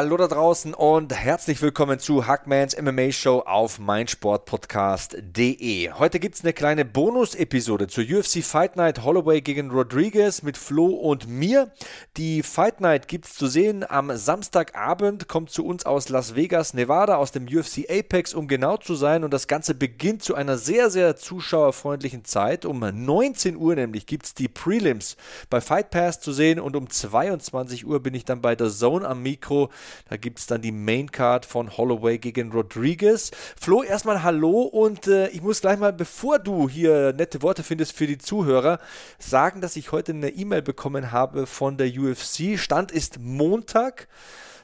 Hallo da draußen und herzlich willkommen zu Hackmans MMA Show auf meinsportpodcast.de. Heute gibt es eine kleine Bonus-Episode zur UFC Fight Night Holloway gegen Rodriguez mit Flo und mir. Die Fight Night gibt es zu sehen am Samstagabend, kommt zu uns aus Las Vegas, Nevada, aus dem UFC Apex, um genau zu sein. Und das Ganze beginnt zu einer sehr, sehr zuschauerfreundlichen Zeit. Um 19 Uhr nämlich gibt es die Prelims bei Fight Pass zu sehen und um 22 Uhr bin ich dann bei der Zone am Mikro da gibt es dann die Main Card von Holloway gegen Rodriguez. Flo, erstmal Hallo und äh, ich muss gleich mal, bevor du hier nette Worte findest für die Zuhörer, sagen, dass ich heute eine E-Mail bekommen habe von der UFC. Stand ist Montag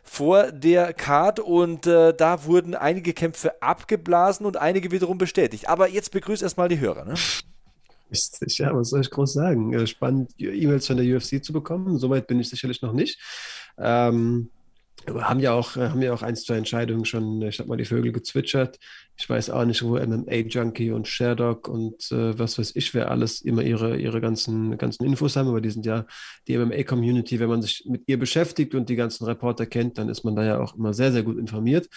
vor der Card und äh, da wurden einige Kämpfe abgeblasen und einige wiederum bestätigt. Aber jetzt begrüße erstmal die Hörer. Ne? Ja, was soll ich groß sagen? Äh, spannend, E-Mails von der UFC zu bekommen. Soweit bin ich sicherlich noch nicht. Ähm, haben ja auch, haben ja auch ein, zwei Entscheidungen schon, ich sag mal, die Vögel gezwitschert. Ich weiß auch nicht, wo MMA Junkie und Sherdog und äh, was weiß ich, wer alles immer ihre, ihre ganzen, ganzen Infos haben, aber die sind ja die MMA-Community, wenn man sich mit ihr beschäftigt und die ganzen Reporter kennt, dann ist man da ja auch immer sehr, sehr gut informiert.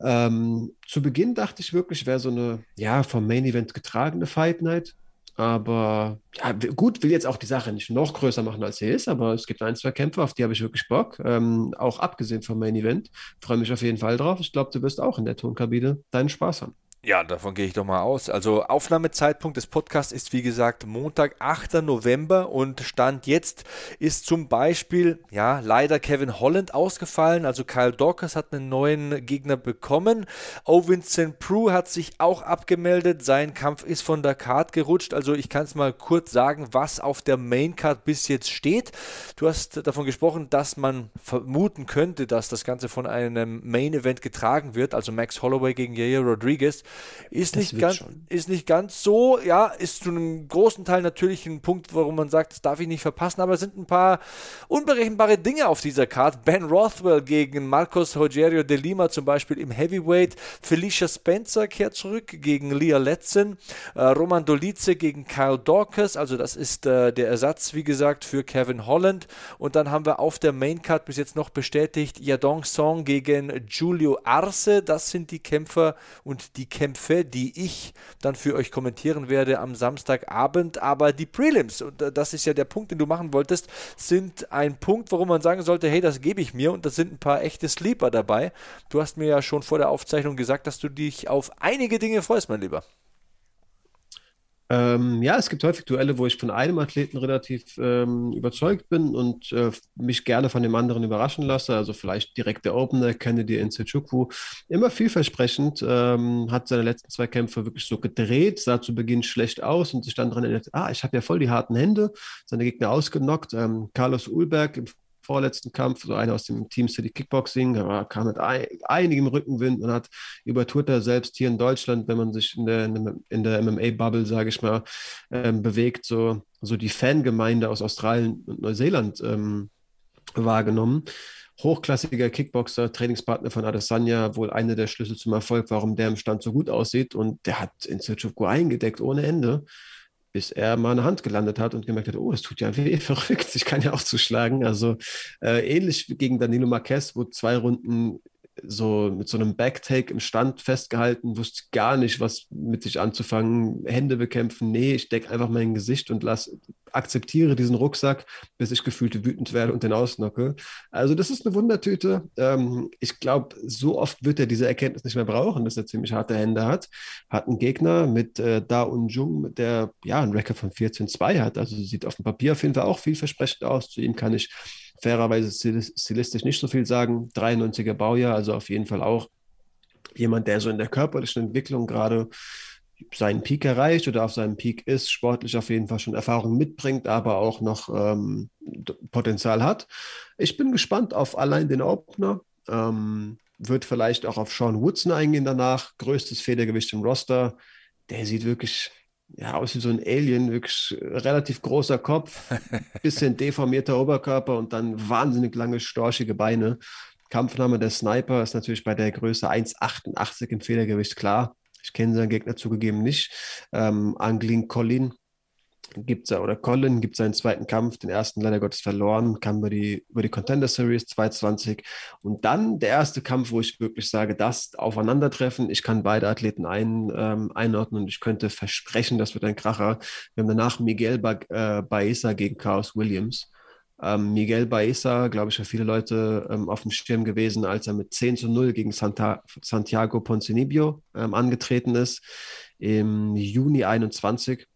Ähm, zu Beginn dachte ich wirklich, wäre so eine, ja, vom Main Event getragene Fight Night. Aber ja, gut, will jetzt auch die Sache nicht noch größer machen, als sie ist, aber es gibt ein, zwei Kämpfe, auf die habe ich wirklich Bock. Ähm, auch abgesehen vom Main Event. Freue mich auf jeden Fall drauf. Ich glaube, du wirst auch in der Tonkabine deinen Spaß haben. Ja, davon gehe ich doch mal aus. Also Aufnahmezeitpunkt des Podcasts ist wie gesagt Montag, 8. November und Stand jetzt ist zum Beispiel, ja, leider Kevin Holland ausgefallen. Also Kyle Dawkins hat einen neuen Gegner bekommen. Owen St. Prue hat sich auch abgemeldet. Sein Kampf ist von der Card gerutscht. Also ich kann es mal kurz sagen, was auf der Main Card bis jetzt steht. Du hast davon gesprochen, dass man vermuten könnte, dass das Ganze von einem Main Event getragen wird. Also Max Holloway gegen Yair Rodriguez. Ist nicht, ganz, ist nicht ganz so, ja, ist zu einem großen Teil natürlich ein Punkt, warum man sagt, das darf ich nicht verpassen, aber es sind ein paar unberechenbare Dinge auf dieser Karte. Ben Rothwell gegen Marcos Rogerio de Lima zum Beispiel im Heavyweight. Felicia Spencer kehrt zurück gegen Leah Letzen. Äh, Roman Dolice gegen Kyle Dawkins, also das ist äh, der Ersatz, wie gesagt, für Kevin Holland. Und dann haben wir auf der Maincard bis jetzt noch bestätigt Yadong Song gegen Julio Arce. Das sind die Kämpfer und die Kämpfer Kämpfe, die ich dann für euch kommentieren werde am Samstagabend. Aber die Prelims, und das ist ja der Punkt, den du machen wolltest, sind ein Punkt, warum man sagen sollte, hey, das gebe ich mir und da sind ein paar echte Sleeper dabei. Du hast mir ja schon vor der Aufzeichnung gesagt, dass du dich auf einige Dinge freust, mein Lieber. Ähm, ja, es gibt häufig Duelle, wo ich von einem Athleten relativ ähm, überzeugt bin und äh, mich gerne von dem anderen überraschen lasse. Also vielleicht direkt der Opener, Kennedy Nzechukwu. Immer vielversprechend, ähm, hat seine letzten zwei Kämpfe wirklich so gedreht, sah zu Beginn schlecht aus und sich dann daran erinnert, ah, ich habe ja voll die harten Hände, seine Gegner ausgenockt. Ähm, Carlos Ulberg im vorletzten Kampf, so einer aus dem Team City Kickboxing, er kam mit ein, einigem Rückenwind und hat über Twitter selbst hier in Deutschland, wenn man sich in der, in der MMA-Bubble, sage ich mal, ähm, bewegt, so, so die Fangemeinde aus Australien und Neuseeland ähm, wahrgenommen. Hochklassiger Kickboxer, Trainingspartner von Adesanya, wohl einer der Schlüssel zum Erfolg, warum der im Stand so gut aussieht. Und der hat in Selçukwu eingedeckt ohne Ende bis er mal eine Hand gelandet hat und gemerkt hat, oh, es tut ja weh, verrückt, ich kann ja auch zuschlagen. Also äh, ähnlich gegen Danilo Marquez, wo zwei Runden so mit so einem Backtake im Stand festgehalten, wusste gar nicht, was mit sich anzufangen, Hände bekämpfen, nee, ich decke einfach mein Gesicht und lasse akzeptiere diesen Rucksack, bis ich gefühlt wütend werde und den ausnocke. Also das ist eine Wundertüte. Ähm, ich glaube, so oft wird er diese Erkenntnis nicht mehr brauchen, dass er ziemlich harte Hände hat. Hat einen Gegner mit äh, Da und Jung, der ja einen Rekord von 14-2 hat. Also sieht auf dem Papier auf jeden Fall auch vielversprechend aus. Zu ihm kann ich fairerweise stilistisch nicht so viel sagen. 93er Baujahr, also auf jeden Fall auch jemand, der so in der körperlichen Entwicklung gerade seinen Peak erreicht oder auf seinem Peak ist, sportlich auf jeden Fall schon Erfahrung mitbringt, aber auch noch ähm, Potenzial hat. Ich bin gespannt auf allein den Opener. Ähm, wird vielleicht auch auf Sean Woodson eingehen danach. Größtes Federgewicht im Roster. Der sieht wirklich ja, aus wie so ein Alien, wirklich relativ großer Kopf, bisschen deformierter Oberkörper und dann wahnsinnig lange, storchige Beine. Kampfname der Sniper ist natürlich bei der Größe 1,88 im Federgewicht klar. Ich kenne seinen Gegner zugegeben nicht. Ähm, Anglin Colin gibt es oder Colin gibt seinen zweiten Kampf, den ersten leider Gottes verloren, kam über die, über die Contender Series 220 und dann der erste Kampf, wo ich wirklich sage, das Aufeinandertreffen, ich kann beide Athleten ein, ähm, einordnen und ich könnte versprechen, das wird ein Kracher. Wir haben danach Miguel ba äh, Baeza gegen Chaos Williams. Ähm, Miguel Baeza, glaube ich, für viele Leute ähm, auf dem Schirm gewesen, als er mit 10 zu 0 gegen Santa Santiago Ponzinibbio ähm, angetreten ist im Juni 21.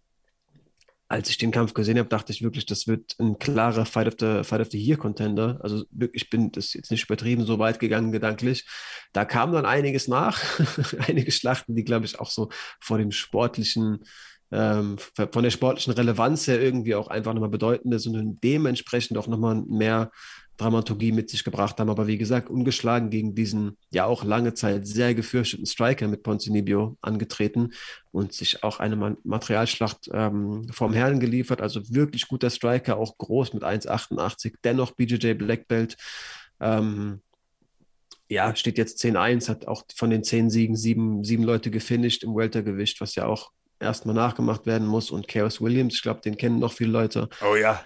Als ich den Kampf gesehen habe, dachte ich wirklich, das wird ein klarer Fight of the, Fight of the Year Contender. Also ich bin das jetzt nicht übertrieben so weit gegangen gedanklich. Da kam dann einiges nach, einige Schlachten, die glaube ich auch so vor dem sportlichen ähm, von der sportlichen Relevanz her irgendwie auch einfach nochmal bedeutend ist und dementsprechend auch nochmal mehr Dramaturgie mit sich gebracht haben. Aber wie gesagt, ungeschlagen gegen diesen ja auch lange Zeit sehr gefürchteten Striker mit Ponzinibio angetreten und sich auch eine Materialschlacht ähm, vom Herrn geliefert. Also wirklich guter Striker, auch groß mit 1,88, dennoch BJJ Black Belt. Ähm, ja, steht jetzt 10-1, hat auch von den 10 Siegen sieben, sieben Leute gefinisht im Weltergewicht, was ja auch erstmal nachgemacht werden muss. Und Chaos Williams, ich glaube, den kennen noch viele Leute. Oh ja.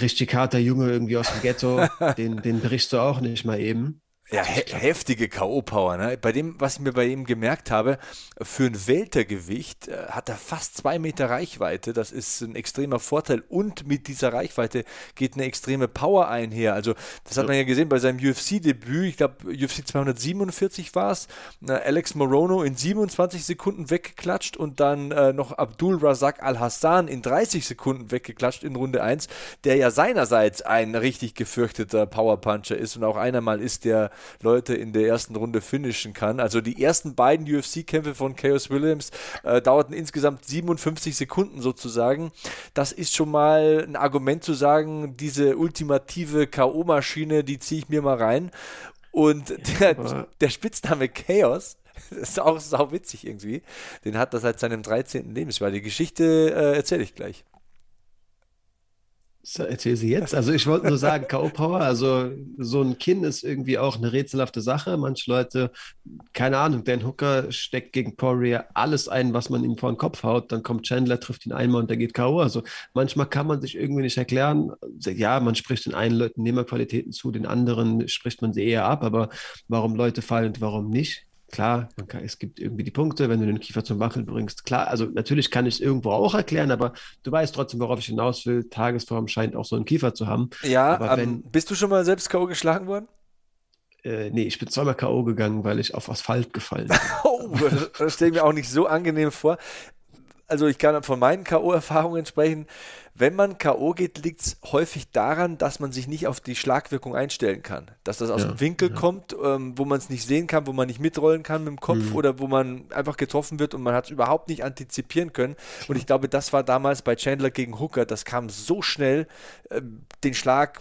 Richtig harter Junge irgendwie aus dem Ghetto, den, den brichst du auch nicht mal eben. Ja, he heftige K.O.-Power. Ne? Bei dem, was ich mir bei ihm gemerkt habe, für ein Weltergewicht äh, hat er fast zwei Meter Reichweite. Das ist ein extremer Vorteil. Und mit dieser Reichweite geht eine extreme Power einher. Also, das hat man ja gesehen bei seinem UFC-Debüt. Ich glaube, UFC 247 war es. Alex Morono in 27 Sekunden weggeklatscht und dann äh, noch Abdul Razak Al-Hassan in 30 Sekunden weggeklatscht in Runde 1, der ja seinerseits ein richtig gefürchteter Powerpuncher ist und auch einer mal ist, der Leute in der ersten Runde finishen kann. Also die ersten beiden UFC-Kämpfe von Chaos Williams äh, dauerten insgesamt 57 Sekunden sozusagen. Das ist schon mal ein Argument zu sagen, diese ultimative K.O.-Maschine, die ziehe ich mir mal rein. Und der, der Spitzname Chaos das ist auch sau witzig irgendwie. Den hat er seit seinem 13. Lebensjahr. Die Geschichte äh, erzähle ich gleich. Erzähl sie jetzt. Also ich wollte nur sagen, K.O.-Power, also so ein Kinn ist irgendwie auch eine rätselhafte Sache. Manche Leute, keine Ahnung, Dan Hooker steckt gegen Poirier alles ein, was man ihm vor den Kopf haut. Dann kommt Chandler, trifft ihn einmal und der geht K.O. Also manchmal kann man sich irgendwie nicht erklären. Ja, man spricht den einen Leuten Nehmerqualitäten zu, den anderen spricht man sie eher ab. Aber warum Leute fallen und warum nicht? Klar, kann, es gibt irgendwie die Punkte, wenn du den Kiefer zum Wackeln bringst. Klar, also natürlich kann ich es irgendwo auch erklären, aber du weißt trotzdem, worauf ich hinaus will. Tagesform scheint auch so einen Kiefer zu haben. Ja, aber wenn, bist du schon mal selbst K.O. geschlagen worden? Äh, nee, ich bin zweimal K.O. gegangen, weil ich auf Asphalt gefallen bin. oh, das, das stelle ich mir auch nicht so angenehm vor. Also ich kann von meinen K.O.-Erfahrungen sprechen wenn man K.O. geht, liegt es häufig daran, dass man sich nicht auf die Schlagwirkung einstellen kann. Dass das aus ja, dem Winkel ja. kommt, ähm, wo man es nicht sehen kann, wo man nicht mitrollen kann mit dem Kopf mhm. oder wo man einfach getroffen wird und man hat es überhaupt nicht antizipieren können. Und ich glaube, das war damals bei Chandler gegen Hooker. Das kam so schnell, äh, den Schlag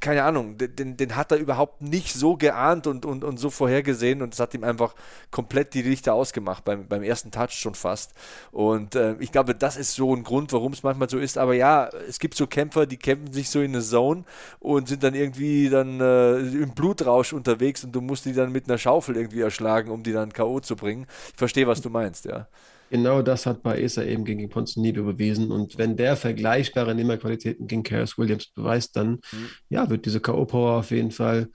keine Ahnung, den, den hat er überhaupt nicht so geahnt und, und, und so vorhergesehen und es hat ihm einfach komplett die Lichter ausgemacht, beim, beim ersten Touch schon fast. Und äh, ich glaube, das ist so ein Grund, warum es manchmal so ist. Aber ja, es gibt so Kämpfer, die kämpfen sich so in eine Zone und sind dann irgendwie dann äh, im Blutrausch unterwegs und du musst die dann mit einer Schaufel irgendwie erschlagen, um die dann K.O. zu bringen. Ich verstehe, was du meinst, ja. Genau das hat Baeza eben gegen Ponzinibbio bewiesen. Und wenn der vergleichbare Nehmerqualitäten gegen Karis Williams beweist, dann mhm. ja, wird diese K.O.-Power auf jeden Fall,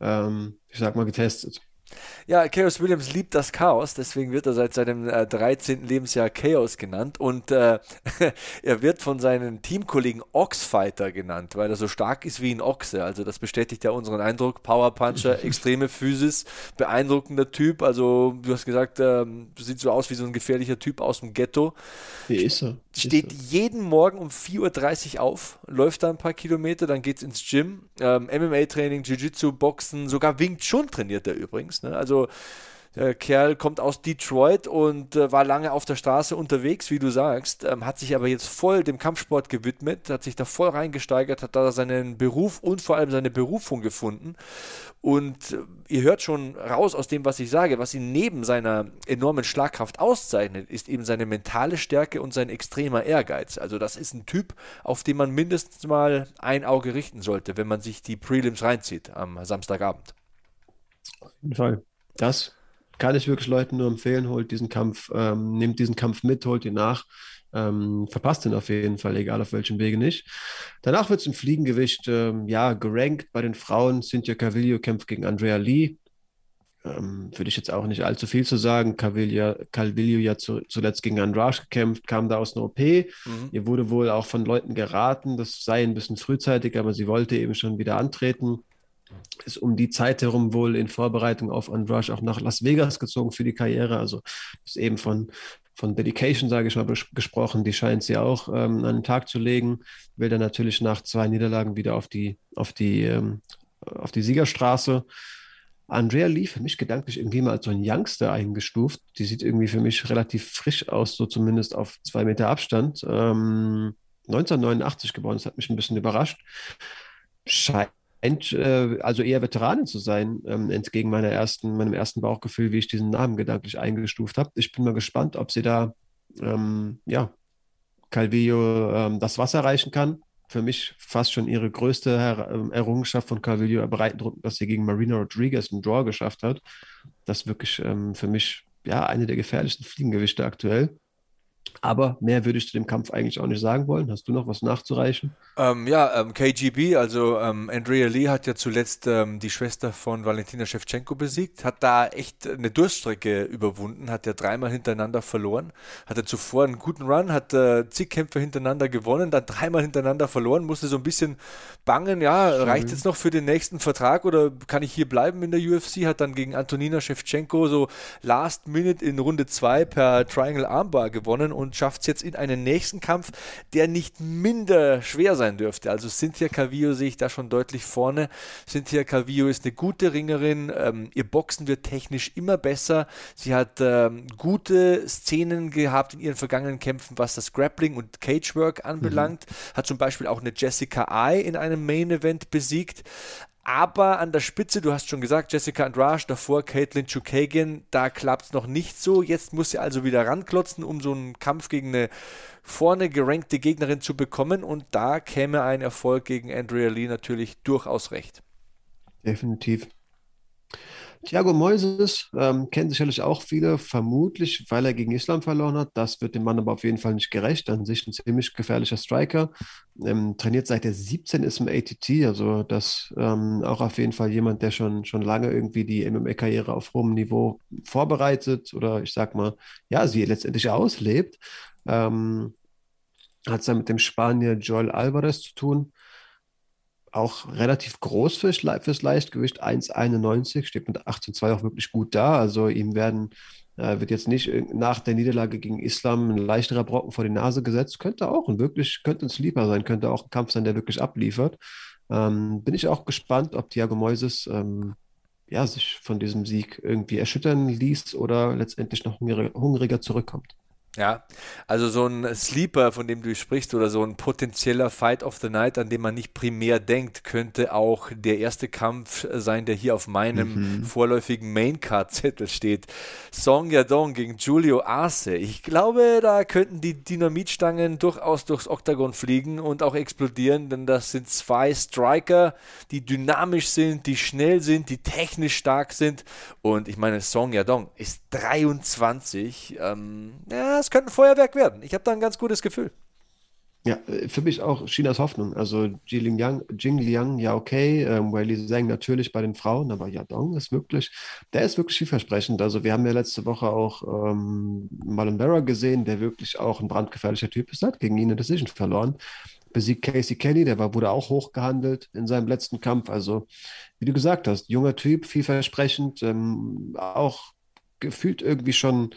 ähm, ich sag mal, getestet. Ja, Chaos Williams liebt das Chaos, deswegen wird er seit seinem äh, 13. Lebensjahr Chaos genannt und äh, er wird von seinen Teamkollegen Oxfighter genannt, weil er so stark ist wie ein Ochse. Also das bestätigt ja unseren Eindruck. Power Puncher, extreme Physis, beeindruckender Typ. Also du hast gesagt, äh, sieht so aus wie so ein gefährlicher Typ aus dem Ghetto. Wie ist er? Steht jeden Morgen um 4.30 Uhr auf, läuft da ein paar Kilometer, dann geht es ins Gym, ähm, MMA-Training, Jiu-Jitsu, Boxen, sogar Wing Chun trainiert er übrigens. Ne? Also der Kerl kommt aus Detroit und äh, war lange auf der Straße unterwegs, wie du sagst, ähm, hat sich aber jetzt voll dem Kampfsport gewidmet, hat sich da voll reingesteigert, hat da seinen Beruf und vor allem seine Berufung gefunden. Und äh, ihr hört schon raus aus dem, was ich sage, was ihn neben seiner enormen Schlagkraft auszeichnet, ist eben seine mentale Stärke und sein extremer Ehrgeiz. Also das ist ein Typ, auf den man mindestens mal ein Auge richten sollte, wenn man sich die Prelims reinzieht am Samstagabend. Auf jeden Fall. Das kann ich wirklich Leuten nur empfehlen, holt diesen Kampf, ähm, nehmt diesen Kampf mit, holt ihn nach, ähm, verpasst ihn auf jeden Fall, egal auf welchem Wege nicht. Danach wird es im Fliegengewicht, ähm, ja, gerankt bei den Frauen. Cynthia Cavillo kämpft gegen Andrea Lee. Ähm, würde ich jetzt auch nicht allzu viel zu sagen. Calvillo, Calvillo ja zu, zuletzt gegen Andrade gekämpft, kam da aus einer OP. Mhm. Ihr wurde wohl auch von Leuten geraten, das sei ein bisschen frühzeitig, aber sie wollte eben schon wieder antreten ist um die Zeit herum wohl in Vorbereitung auf Andrade auch nach Las Vegas gezogen für die Karriere. Also ist eben von, von Dedication, sage ich mal, gesprochen. Die scheint sie auch ähm, an den Tag zu legen. Will dann natürlich nach zwei Niederlagen wieder auf die, auf die, ähm, auf die Siegerstraße. Andrea Lee für mich gedanklich irgendwie mal als so ein Youngster eingestuft. Die sieht irgendwie für mich relativ frisch aus, so zumindest auf zwei Meter Abstand. Ähm, 1989 geboren, das hat mich ein bisschen überrascht. Scheint äh, also eher Veteranin zu sein, ähm, entgegen meiner ersten, meinem ersten Bauchgefühl, wie ich diesen Namen gedanklich eingestuft habe. Ich bin mal gespannt, ob sie da, ähm, ja, Calvillo ähm, das Wasser reichen kann. Für mich fast schon ihre größte Her ähm, Errungenschaft von Calvillo Breitendruck, dass sie gegen Marina Rodriguez einen Draw geschafft hat. Das ist wirklich ähm, für mich ja eine der gefährlichsten Fliegengewichte aktuell. Aber mehr würde ich zu dem Kampf eigentlich auch nicht sagen wollen. Hast du noch was nachzureichen? Ähm, ja, ähm, KGB, also ähm, Andrea Lee hat ja zuletzt ähm, die Schwester von Valentina Shevchenko besiegt, hat da echt eine Durststrecke überwunden, hat ja dreimal hintereinander verloren, hatte zuvor einen guten Run, hat äh, zig Kämpfe hintereinander gewonnen, dann dreimal hintereinander verloren, musste so ein bisschen bangen, ja, Schön. reicht jetzt noch für den nächsten Vertrag oder kann ich hier bleiben in der UFC? Hat dann gegen Antonina Shevchenko so Last Minute in Runde 2 per Triangle Armbar gewonnen und schafft es jetzt in einen nächsten Kampf, der nicht minder schwer sein dürfte. Also Cynthia Calvillo sehe ich da schon deutlich vorne. Cynthia Calvillo ist eine gute Ringerin. Ähm, ihr Boxen wird technisch immer besser. Sie hat ähm, gute Szenen gehabt in ihren vergangenen Kämpfen, was das Grappling und Cagework anbelangt. Mhm. Hat zum Beispiel auch eine Jessica Ai in einem Main Event besiegt. Aber an der Spitze, du hast schon gesagt, Jessica Andrade, davor Caitlin Chukagian, da klappt es noch nicht so. Jetzt muss sie also wieder ranklotzen, um so einen Kampf gegen eine vorne gerankte Gegnerin zu bekommen. Und da käme ein Erfolg gegen Andrea Lee natürlich durchaus recht. Definitiv. Thiago Moises ähm, kennen sicherlich auch viele, vermutlich, weil er gegen Islam verloren hat. Das wird dem Mann aber auf jeden Fall nicht gerecht. An sich ein ziemlich gefährlicher Striker. Ähm, trainiert seit er 17 ist im ATT, also das ähm, auch auf jeden Fall jemand, der schon, schon lange irgendwie die MMA-Karriere auf hohem Niveau vorbereitet oder ich sag mal, ja, sie letztendlich auslebt. Ähm, hat es dann mit dem Spanier Joel Alvarez zu tun auch relativ groß fürs, fürs Leichtgewicht, 1,91, steht mit 18,2 auch wirklich gut da. Also ihm werden, äh, wird jetzt nicht nach der Niederlage gegen Islam ein leichterer Brocken vor die Nase gesetzt. Könnte auch ein wirklich, könnte ein Sleeper sein, könnte auch ein Kampf sein, der wirklich abliefert. Ähm, bin ich auch gespannt, ob Thiago Moises ähm, ja, sich von diesem Sieg irgendwie erschüttern ließ oder letztendlich noch hungriger, hungriger zurückkommt. Ja, also so ein Sleeper, von dem du sprichst, oder so ein potenzieller Fight of the Night, an dem man nicht primär denkt, könnte auch der erste Kampf sein, der hier auf meinem mhm. vorläufigen Maincard-Zettel steht. Song Yadong gegen Giulio Arce. Ich glaube, da könnten die Dynamitstangen durchaus durchs Oktagon fliegen und auch explodieren, denn das sind zwei Striker, die dynamisch sind, die schnell sind, die technisch stark sind. Und ich meine, Song Yadong ist 23. Ähm, ja, es könnte ein Feuerwerk werden. Ich habe da ein ganz gutes Gefühl. Ja, äh, für mich auch Chinas Hoffnung. Also Jing Liang, Jing Liang ja okay, ähm, Weili Zhang natürlich bei den Frauen, aber Yadong ist wirklich, der ist wirklich vielversprechend. Also wir haben ja letzte Woche auch ähm, Marlon Vera gesehen, der wirklich auch ein brandgefährlicher Typ ist, hat gegen ihn eine Decision verloren. Besiegt Casey Kenny, der war, wurde auch hochgehandelt in seinem letzten Kampf. Also wie du gesagt hast, junger Typ, vielversprechend, ähm, auch gefühlt irgendwie schon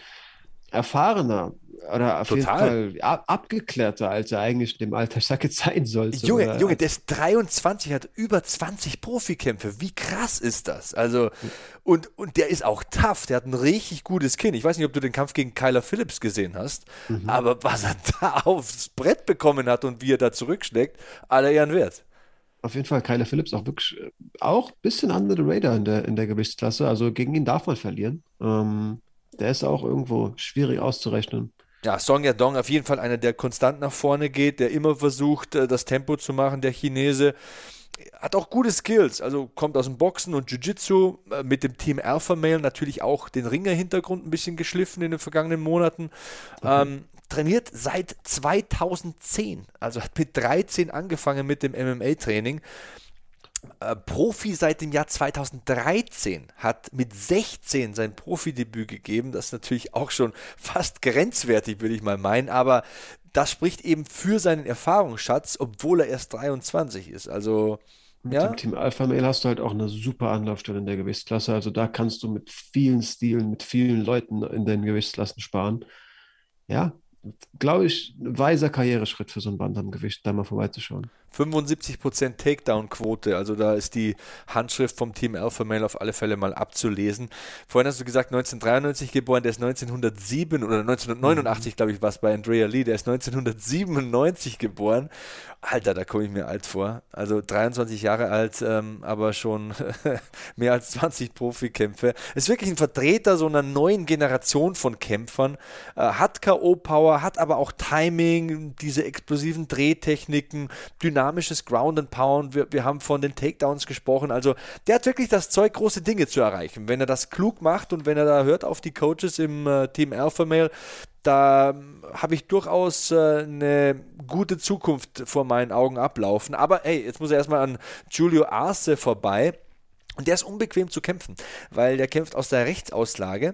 erfahrener oder auf Total. jeden Fall ab, abgeklärter, als er eigentlich in dem Alter Sacke sein sollte. Junge, oder? Junge, der ist 23, hat über 20 Profikämpfe. Wie krass ist das? Also, und, und der ist auch tough. Der hat ein richtig gutes Kinn. Ich weiß nicht, ob du den Kampf gegen Kyler Phillips gesehen hast, mhm. aber was er da aufs Brett bekommen hat und wie er da zurückschlägt, aller Ehren wert. Auf jeden Fall Kyler Phillips auch wirklich äh, auch ein bisschen under the radar in der, in der Gewichtsklasse. Also gegen ihn darf man verlieren. Ähm, der ist auch irgendwo schwierig auszurechnen. Ja, Song Yadong auf jeden Fall einer, der konstant nach vorne geht, der immer versucht, äh, das Tempo zu machen, der Chinese. Hat auch gute Skills, also kommt aus dem Boxen und Jiu-Jitsu, äh, mit dem Team Alpha Male natürlich auch den Ringer-Hintergrund ein bisschen geschliffen in den vergangenen Monaten. Okay. Ähm, trainiert seit 2010, also hat mit 13 angefangen mit dem MMA-Training. Äh, Profi seit dem Jahr 2013, hat mit 16 sein Profidebüt gegeben. Das ist natürlich auch schon fast grenzwertig, würde ich mal meinen. Aber das spricht eben für seinen Erfahrungsschatz, obwohl er erst 23 ist. Also. Mit ja? dem Team Alpha Male hast du halt auch eine super Anlaufstelle in der Gewichtsklasse. Also da kannst du mit vielen Stilen, mit vielen Leuten in den Gewichtsklassen sparen. Ja, glaube ich, ein weiser Karriereschritt für so ein Bantamgewicht, da mal vorbeizuschauen. 75% Takedown-Quote, also da ist die Handschrift vom Team Alpha Male auf alle Fälle mal abzulesen. Vorhin hast du gesagt 1993 geboren, der ist 1907 oder 1989, mhm. glaube ich, war es bei Andrea Lee, der ist 1997 geboren. Alter, da komme ich mir alt vor. Also 23 Jahre alt, ähm, aber schon mehr als 20 Profikämpfe. Ist wirklich ein Vertreter so einer neuen Generation von Kämpfern. Äh, hat K.O.-Power, hat aber auch Timing, diese explosiven Drehtechniken, dynamisches Ground and Pound. Wir, wir haben von den Takedowns gesprochen. Also der hat wirklich das Zeug, große Dinge zu erreichen. Wenn er das klug macht und wenn er da hört auf die Coaches im äh, Team Alpha Male, da habe ich durchaus äh, eine gute Zukunft vor meinen Augen ablaufen. Aber hey, jetzt muss er erstmal an Julio Arce vorbei. Und der ist unbequem zu kämpfen, weil der kämpft aus der Rechtsauslage.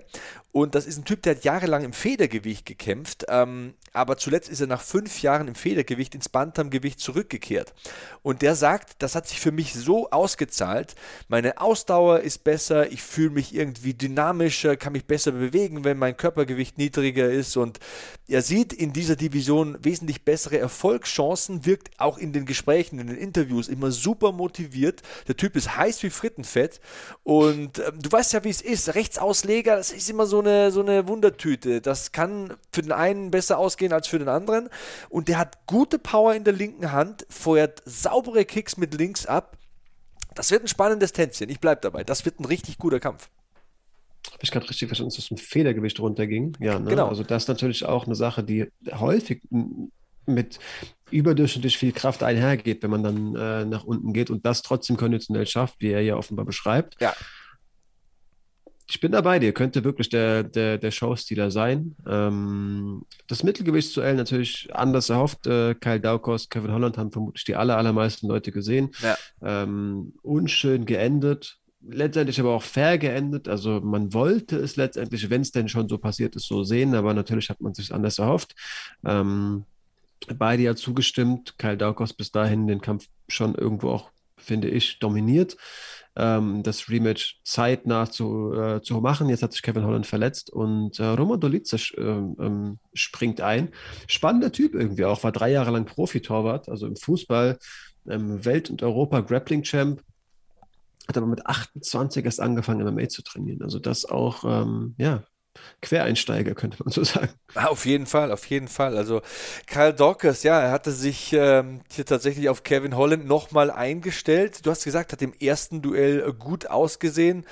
Und das ist ein Typ, der hat jahrelang im Federgewicht gekämpft. Ähm, aber zuletzt ist er nach fünf Jahren im Federgewicht ins Bantamgewicht zurückgekehrt. Und der sagt, das hat sich für mich so ausgezahlt, meine Ausdauer ist besser, ich fühle mich irgendwie dynamischer, kann mich besser bewegen, wenn mein Körpergewicht niedriger ist und er sieht in dieser Division wesentlich bessere Erfolgschancen, wirkt auch in den Gesprächen, in den Interviews immer super motiviert. Der Typ ist heiß wie Frittenfett und äh, du weißt ja, wie es ist. Rechtsausleger, das ist immer so eine, so eine Wundertüte. Das kann für den einen besser ausgehen als für den anderen. Und der hat gute Power in der linken Hand, feuert saubere Kicks mit links ab. Das wird ein spannendes Tänzchen. Ich bleibe dabei. Das wird ein richtig guter Kampf. Habe ich gerade richtig verstanden, dass es das ein Federgewicht runterging? Ja, ne? genau. Also das ist natürlich auch eine Sache, die häufig mit überdurchschnittlich viel Kraft einhergeht, wenn man dann äh, nach unten geht und das trotzdem konditionell schafft, wie er ja offenbar beschreibt. Ja ich bin dabei dir, könnte wirklich der, der, der Showstealer sein. Ähm, das Mittelgewichtsduell natürlich anders erhofft. Äh, Kyle Daukos, Kevin Holland haben vermutlich die aller, allermeisten Leute gesehen. Ja. Ähm, unschön geendet, letztendlich aber auch fair geendet. Also man wollte es letztendlich, wenn es denn schon so passiert ist, so sehen, aber natürlich hat man sich anders erhofft. Ähm, beide ja zugestimmt. Kyle Daukos bis dahin den Kampf schon irgendwo auch, finde ich, dominiert ähm, das Rematch zeitnah zu, äh, zu machen. Jetzt hat sich Kevin Holland verletzt und äh, Roman Dolice äh, ähm, springt ein. Spannender Typ irgendwie auch, war drei Jahre lang Profi-Torwart, also im Fußball, ähm, Welt- und Europa-Grappling-Champ. Hat aber mit 28 erst angefangen, MMA zu trainieren. Also das auch, ähm, ja, Quereinsteiger, könnte man so sagen. Ah, auf jeden Fall, auf jeden Fall. Also Kyle Dawkins, ja, er hatte sich ähm, hier tatsächlich auf Kevin Holland nochmal eingestellt. Du hast gesagt, hat im ersten Duell gut ausgesehen.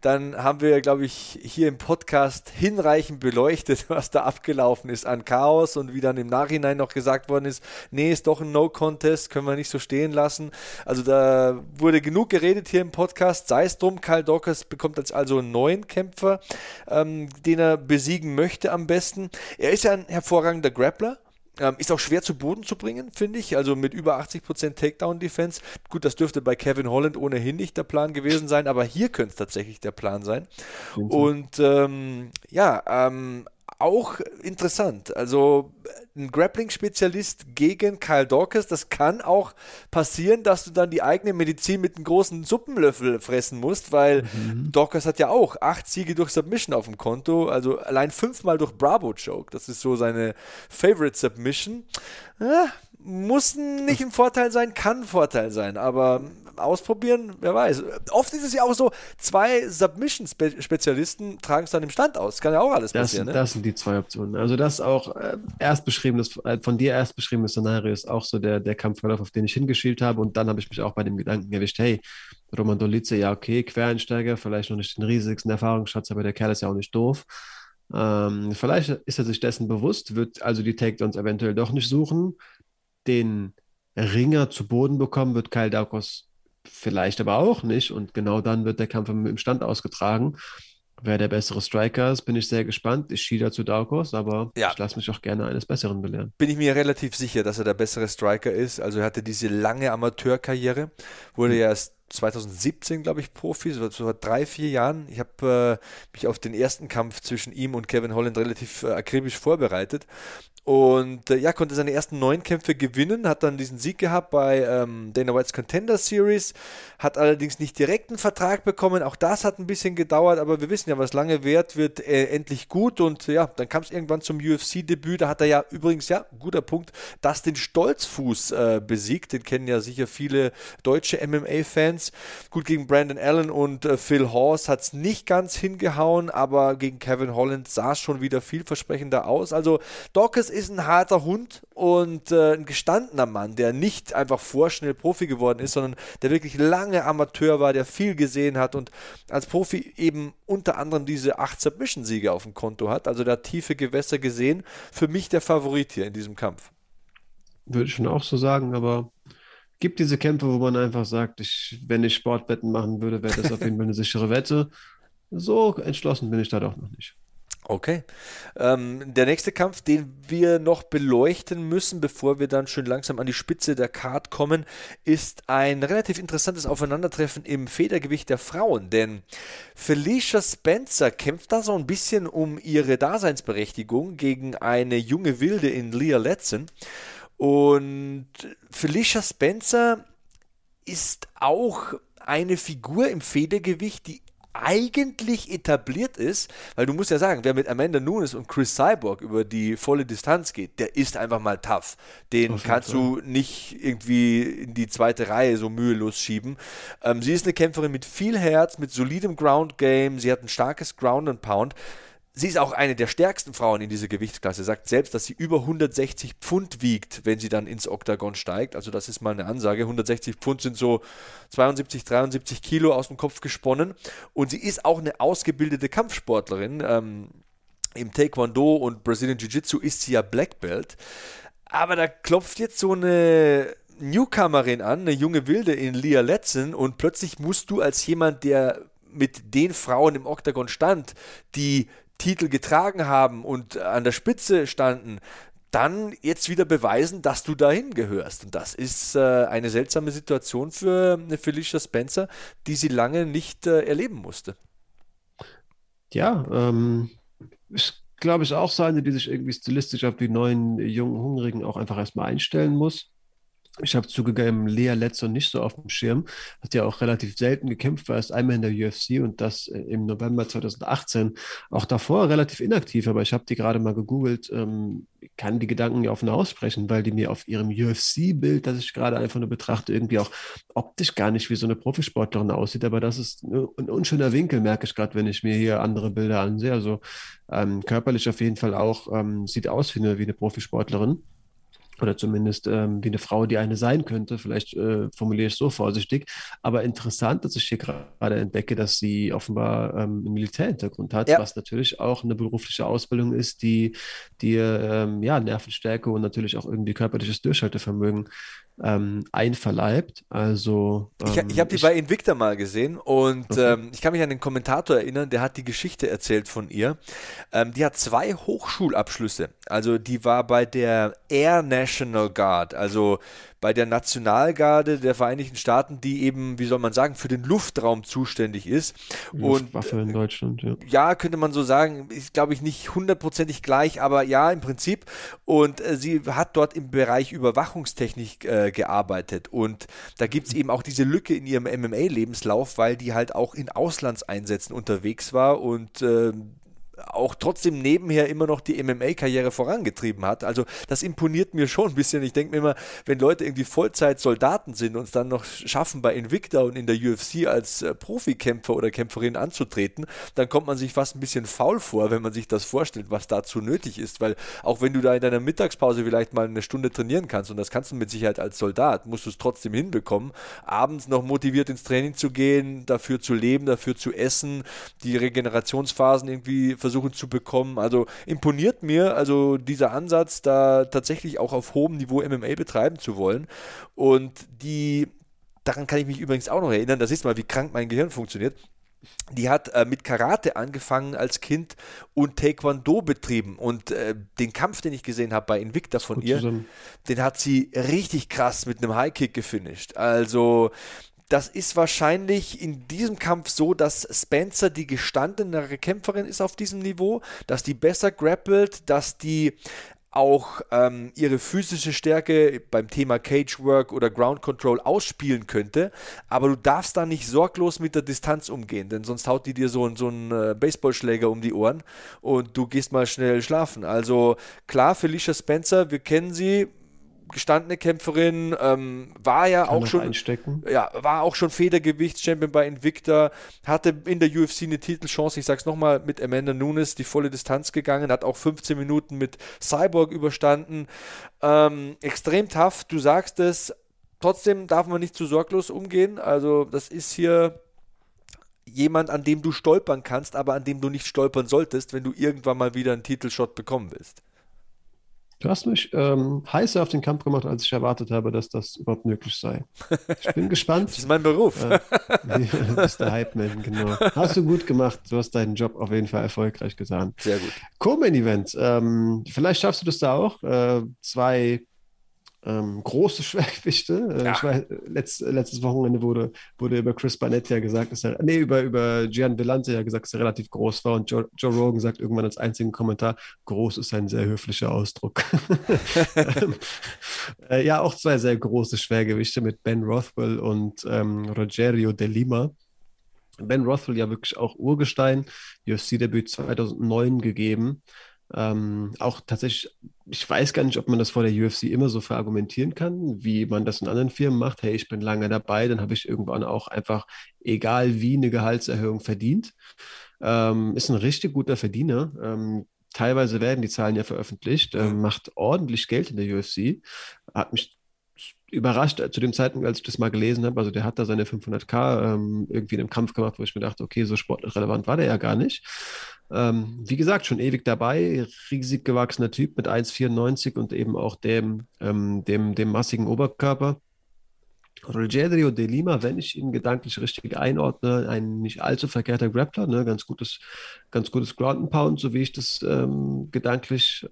Dann haben wir, glaube ich, hier im Podcast hinreichend beleuchtet, was da abgelaufen ist an Chaos und wie dann im Nachhinein noch gesagt worden ist, nee, ist doch ein No-Contest, können wir nicht so stehen lassen. Also da wurde genug geredet hier im Podcast, sei es drum, Kyle Dawkins bekommt jetzt also einen neuen Kämpfer, ähm, den er besiegen möchte am besten. Er ist ja ein hervorragender Grappler Ähm, ist auch schwer zu Boden zu bringen, finde ich. Also mit über 80% Takedown-Defense. Gut, das dürfte bei Kevin Holland ohnehin nicht der Plan gewesen sein, aber hier könnte es tatsächlich der Plan sein. Und ähm, ja, ähm, auch interessant. Also ein Grappling-Spezialist gegen Kyle Dawkins, das kann auch passieren, dass du dann die eigene Medizin mit einem großen Suppenlöffel fressen musst, weil mhm. Dawkins hat ja auch acht Siege durch Submission auf dem Konto, also allein fünfmal durch Bravo-Choke. Das ist so seine Favorite Submission. Ja, muss nicht ein Vorteil sein, kann ein Vorteil sein, aber ausprobieren, wer weiß. Oft ist es ja auch so, zwei Submission-Spezialisten tragen es dann im Stand aus. Kann ja auch alles das, passieren. Ne? Das sind die zwei Optionen. Also das auch äh, erst beschriebenes, äh, von dir erst beschriebenes Szenario ist auch so der, der Kampfverlauf, auf den ich hingeschielt habe. Und dann habe ich mich auch bei dem Gedanken erwischt, hey, Roman Dolice, ja okay, Quereinsteiger, vielleicht noch nicht den riesigsten Erfahrungsschatz, aber der Kerl ist ja auch nicht doof. Ähm, vielleicht ist er sich dessen bewusst, wird also die Takedowns eventuell doch nicht suchen. Den Ringer zu Boden bekommen wird Kyle Daukos vielleicht aber auch nicht. Und genau dann wird der Kampf im Stand ausgetragen. Wer der bessere Striker ist, bin ich sehr gespannt. Ich schiede zu Daukos, aber ja. ich lasse mich auch gerne eines Besseren belehren. Bin ich mir relativ sicher, dass er der bessere Striker ist. Also er hatte diese lange Amateurkarriere, wurde mhm. ja erst 2017, glaube ich, Profi, so vor drei, vier Jahren. Ich habe äh, mich auf den ersten Kampf zwischen ihm und Kevin Holland relativ äh, akribisch vorbereitet und äh, ja, konnte seine ersten neun Kämpfe gewinnen, hat dann diesen Sieg gehabt bei ähm, Dana White's Contender Series, hat allerdings nicht direkt einen Vertrag bekommen. Auch das hat ein bisschen gedauert, aber wir wissen ja, was lange währt, wird äh, endlich gut. Und ja, dann kam es irgendwann zum UFC-Debüt. Da hat er ja übrigens, ja, guter Punkt, das den Stolzfuß äh, besiegt. Den kennen ja sicher viele deutsche MMA-Fans. Gut, gegen Brandon Allen und äh, Phil Horst hat es nicht ganz hingehauen, aber gegen Kevin Holland sah es schon wieder vielversprechender aus. Also, Dawkins ist ein harter Hund und äh, ein gestandener Mann, der nicht einfach vorschnell Profi geworden ist, sondern der wirklich lange Amateur war, der viel gesehen hat und als Profi eben unter anderem diese acht Submission-Siege auf dem Konto hat. Also da tiefe Gewässer gesehen. Für mich der Favorit hier in diesem Kampf. Würde ich schon auch so sagen, aber gibt diese Kämpfe, wo man einfach sagt, ich, wenn ich Sportwetten machen würde, wäre das auf jeden Fall eine sichere Wette. So entschlossen bin ich da doch noch nicht. Okay. Ähm, der nächste Kampf, den wir noch beleuchten müssen, bevor wir dann schön langsam an die Spitze der Card kommen, ist ein relativ interessantes Aufeinandertreffen im Federgewicht der Frauen. Denn Felicia Spencer kämpft da so ein bisschen um ihre Daseinsberechtigung gegen eine junge Wilde in Leah Letzen. Und Felicia Spencer ist auch eine Figur im Federgewicht, die eigentlich etabliert ist, weil du musst ja sagen, wer mit Amanda Nunes und Chris Cyborg über die volle Distanz geht, der ist einfach mal tough. Den kannst du nicht irgendwie in die zweite Reihe so mühelos schieben. Ähm, sie ist eine Kämpferin mit viel Herz, mit solidem Ground Game, sie hat ein starkes Ground and Pound sie ist auch eine der stärksten Frauen in dieser Gewichtsklasse. Sagt selbst, dass sie über 160 Pfund wiegt, wenn sie dann ins Oktagon steigt. Also das ist mal eine Ansage. 160 Pfund sind so 72, 73 Kilo aus dem Kopf gesponnen. Und sie ist auch eine ausgebildete Kampfsportlerin. Ähm, Im Taekwondo und Brazilian Jiu-Jitsu ist sie ja Black Belt. Aber da klopft jetzt so eine Newcomerin an, eine junge Wilde in Leah Letzen und plötzlich musst du als jemand, der mit den Frauen im Oktagon stand, die Titel getragen haben und an der Spitze standen, dann jetzt wieder beweisen, dass du dahin gehörst. Und das ist äh, eine seltsame Situation für eine Felicia Spencer, die sie lange nicht äh, erleben musste. Ja, ähm, ist, glaube ich, auch so eine, die sich irgendwie stilistisch auf die neuen jungen Hungrigen auch einfach erstmal einstellen muss. Ich habe zugegeben, Lea Letzer nicht so auf dem Schirm. Hat ja auch relativ selten gekämpft, war erst einmal in der UFC und das äh, im November 2018. Auch davor relativ inaktiv, aber ich habe die gerade mal gegoogelt. Ähm, kann die Gedanken ja offen aussprechen, weil die mir auf ihrem UFC-Bild, das ich gerade einfach nur betrachte, irgendwie auch optisch gar nicht wie so eine Profisportlerin aussieht. Aber das ist ein unschöner Winkel, merke ich gerade, wenn ich mir hier andere Bilder ansehe. Also ähm, körperlich auf jeden Fall auch ähm, sieht aus wie eine, wie eine Profisportlerin. Oder zumindest ähm, wie eine Frau, die eine sein könnte. Vielleicht äh, formuliere ich es so vorsichtig. Aber interessant, dass ich hier gerade entdecke, dass sie offenbar ähm, einen Militärhintergrund hat, ja. was natürlich auch eine berufliche Ausbildung ist, die dir ähm, ja, Nervenstärke und natürlich auch irgendwie körperliches Durchhaltevermögen ähm, einverleibt. Also ähm, ich, ich habe die bei Invicta mal gesehen und okay. ähm, ich kann mich an den Kommentator erinnern, der hat die Geschichte erzählt von ihr. Ähm, die hat zwei Hochschulabschlüsse. Also die war bei der Air National Guard, also bei der Nationalgarde der Vereinigten Staaten, die eben, wie soll man sagen, für den Luftraum zuständig ist. Luftwaffe und, in Deutschland, ja. Ja, könnte man so sagen, ist glaube ich nicht hundertprozentig gleich, aber ja, im Prinzip. Und äh, sie hat dort im Bereich Überwachungstechnik äh, gearbeitet. Und da gibt es eben auch diese Lücke in ihrem MMA-Lebenslauf, weil die halt auch in Auslandseinsätzen unterwegs war und äh, auch trotzdem nebenher immer noch die MMA-Karriere vorangetrieben hat. Also das imponiert mir schon ein bisschen. Ich denke mir immer, wenn Leute irgendwie Vollzeit-Soldaten sind und es dann noch schaffen, bei Invicta und in der UFC als äh, Profikämpfer oder Kämpferin anzutreten, dann kommt man sich fast ein bisschen faul vor, wenn man sich das vorstellt, was dazu nötig ist. Weil auch wenn du da in deiner Mittagspause vielleicht mal eine Stunde trainieren kannst, und das kannst du mit Sicherheit als Soldat, musst du es trotzdem hinbekommen, abends noch motiviert ins Training zu gehen, dafür zu leben, dafür zu essen, die Regenerationsphasen irgendwie versuchen versuchen zu bekommen. Also imponiert mir also dieser Ansatz, da tatsächlich auch auf hohem Niveau MMA betreiben zu wollen. Und die, daran kann ich mich übrigens auch noch erinnern, das ist mal, wie krank mein Gehirn funktioniert. Die hat äh, mit Karate angefangen als Kind und Taekwondo betrieben. Und äh, den Kampf, den ich gesehen habe bei Invicta von ihr, zusammen. den hat sie richtig krass mit einem Highkick gefinisht. Also das ist wahrscheinlich in diesem Kampf so, dass Spencer die gestandenere Kämpferin ist auf diesem Niveau, dass die besser grappelt, dass die auch ähm, ihre physische Stärke beim Thema Cagework oder Ground Control ausspielen könnte, aber du darfst da nicht sorglos mit der Distanz umgehen, denn sonst haut die dir so, so einen äh, Baseballschläger um die Ohren und du gehst mal schnell schlafen. Also klar, Felicia Spencer, wir kennen sie, gestandene Kämpferin, ähm, war ja Kann auch schon einstecken. ja, war auch schon Federgewichtschampion bei Invicta, hatte in der UFC eine Titelchance, ich sag's nochmal, mit Amanda Nunes die volle Distanz gegangen, hat auch 15 Minuten mit Cyborg überstanden. Ähm, extrem tough, du sagst es, trotzdem darf man nicht zu sorglos umgehen. Also, das ist hier jemand, an dem du stolpern kannst, aber an dem du nicht stolpern solltest, wenn du irgendwann mal wieder einen Titelshot bekommen willst. Du hast mich ähm, heißer auf den Kampf gemacht, als ich erwartet habe, dass das überhaupt möglich sei. Ich bin gespannt. das ist mein Beruf. Äh, du bist der Hype-Man, genau. Hast du gut gemacht. Du hast deinen Job auf jeden Fall erfolgreich getan. Sehr gut. Co-Main-Event. Ähm, vielleicht schaffst du das da auch. Äh, zwei ähm, große Schwergewichte. Äh, ja. ich weiß, letzt, letztes Wochenende wurde, wurde über Chris Barnett ja gesagt, dass er, nee, über, über Gian Vellante ja gesagt, dass er relativ groß war und Joe, Joe Rogan sagt irgendwann als einzigen Kommentar, groß ist ein sehr höflicher Ausdruck. ähm, äh, ja, auch zwei sehr große Schwergewichte mit Ben Rothwell und ähm, Rogerio de Lima. Ben Rothwell ja wirklich auch Urgestein, UFC-Debüt 2009 gegeben. Ähm, auch tatsächlich, ich weiß gar nicht, ob man das vor der UFC immer so verargumentieren kann, wie man das in anderen Firmen macht. Hey, ich bin lange dabei, dann habe ich irgendwann auch einfach, egal wie, eine Gehaltserhöhung verdient. Ähm, ist ein richtig guter Verdiener. Ähm, teilweise werden die Zahlen ja veröffentlicht, ähm, macht ordentlich Geld in der UFC. Hat mich überrascht äh, zu dem Zeitpunkt, als ich das mal gelesen habe. Also der hat da seine 500k ähm, irgendwie in einem Kampf gemacht, wo ich mir dachte, okay, so sportrelevant war der ja gar nicht. Ähm, wie gesagt, schon ewig dabei, riesig gewachsener Typ mit 1,94 und eben auch dem, ähm, dem, dem massigen Oberkörper. Rogerio de Lima, wenn ich ihn gedanklich richtig einordne, ein nicht allzu verkehrter Grappler, ne? ganz gutes, ganz gutes Ground and Pound, so wie ich das ähm, gedanklich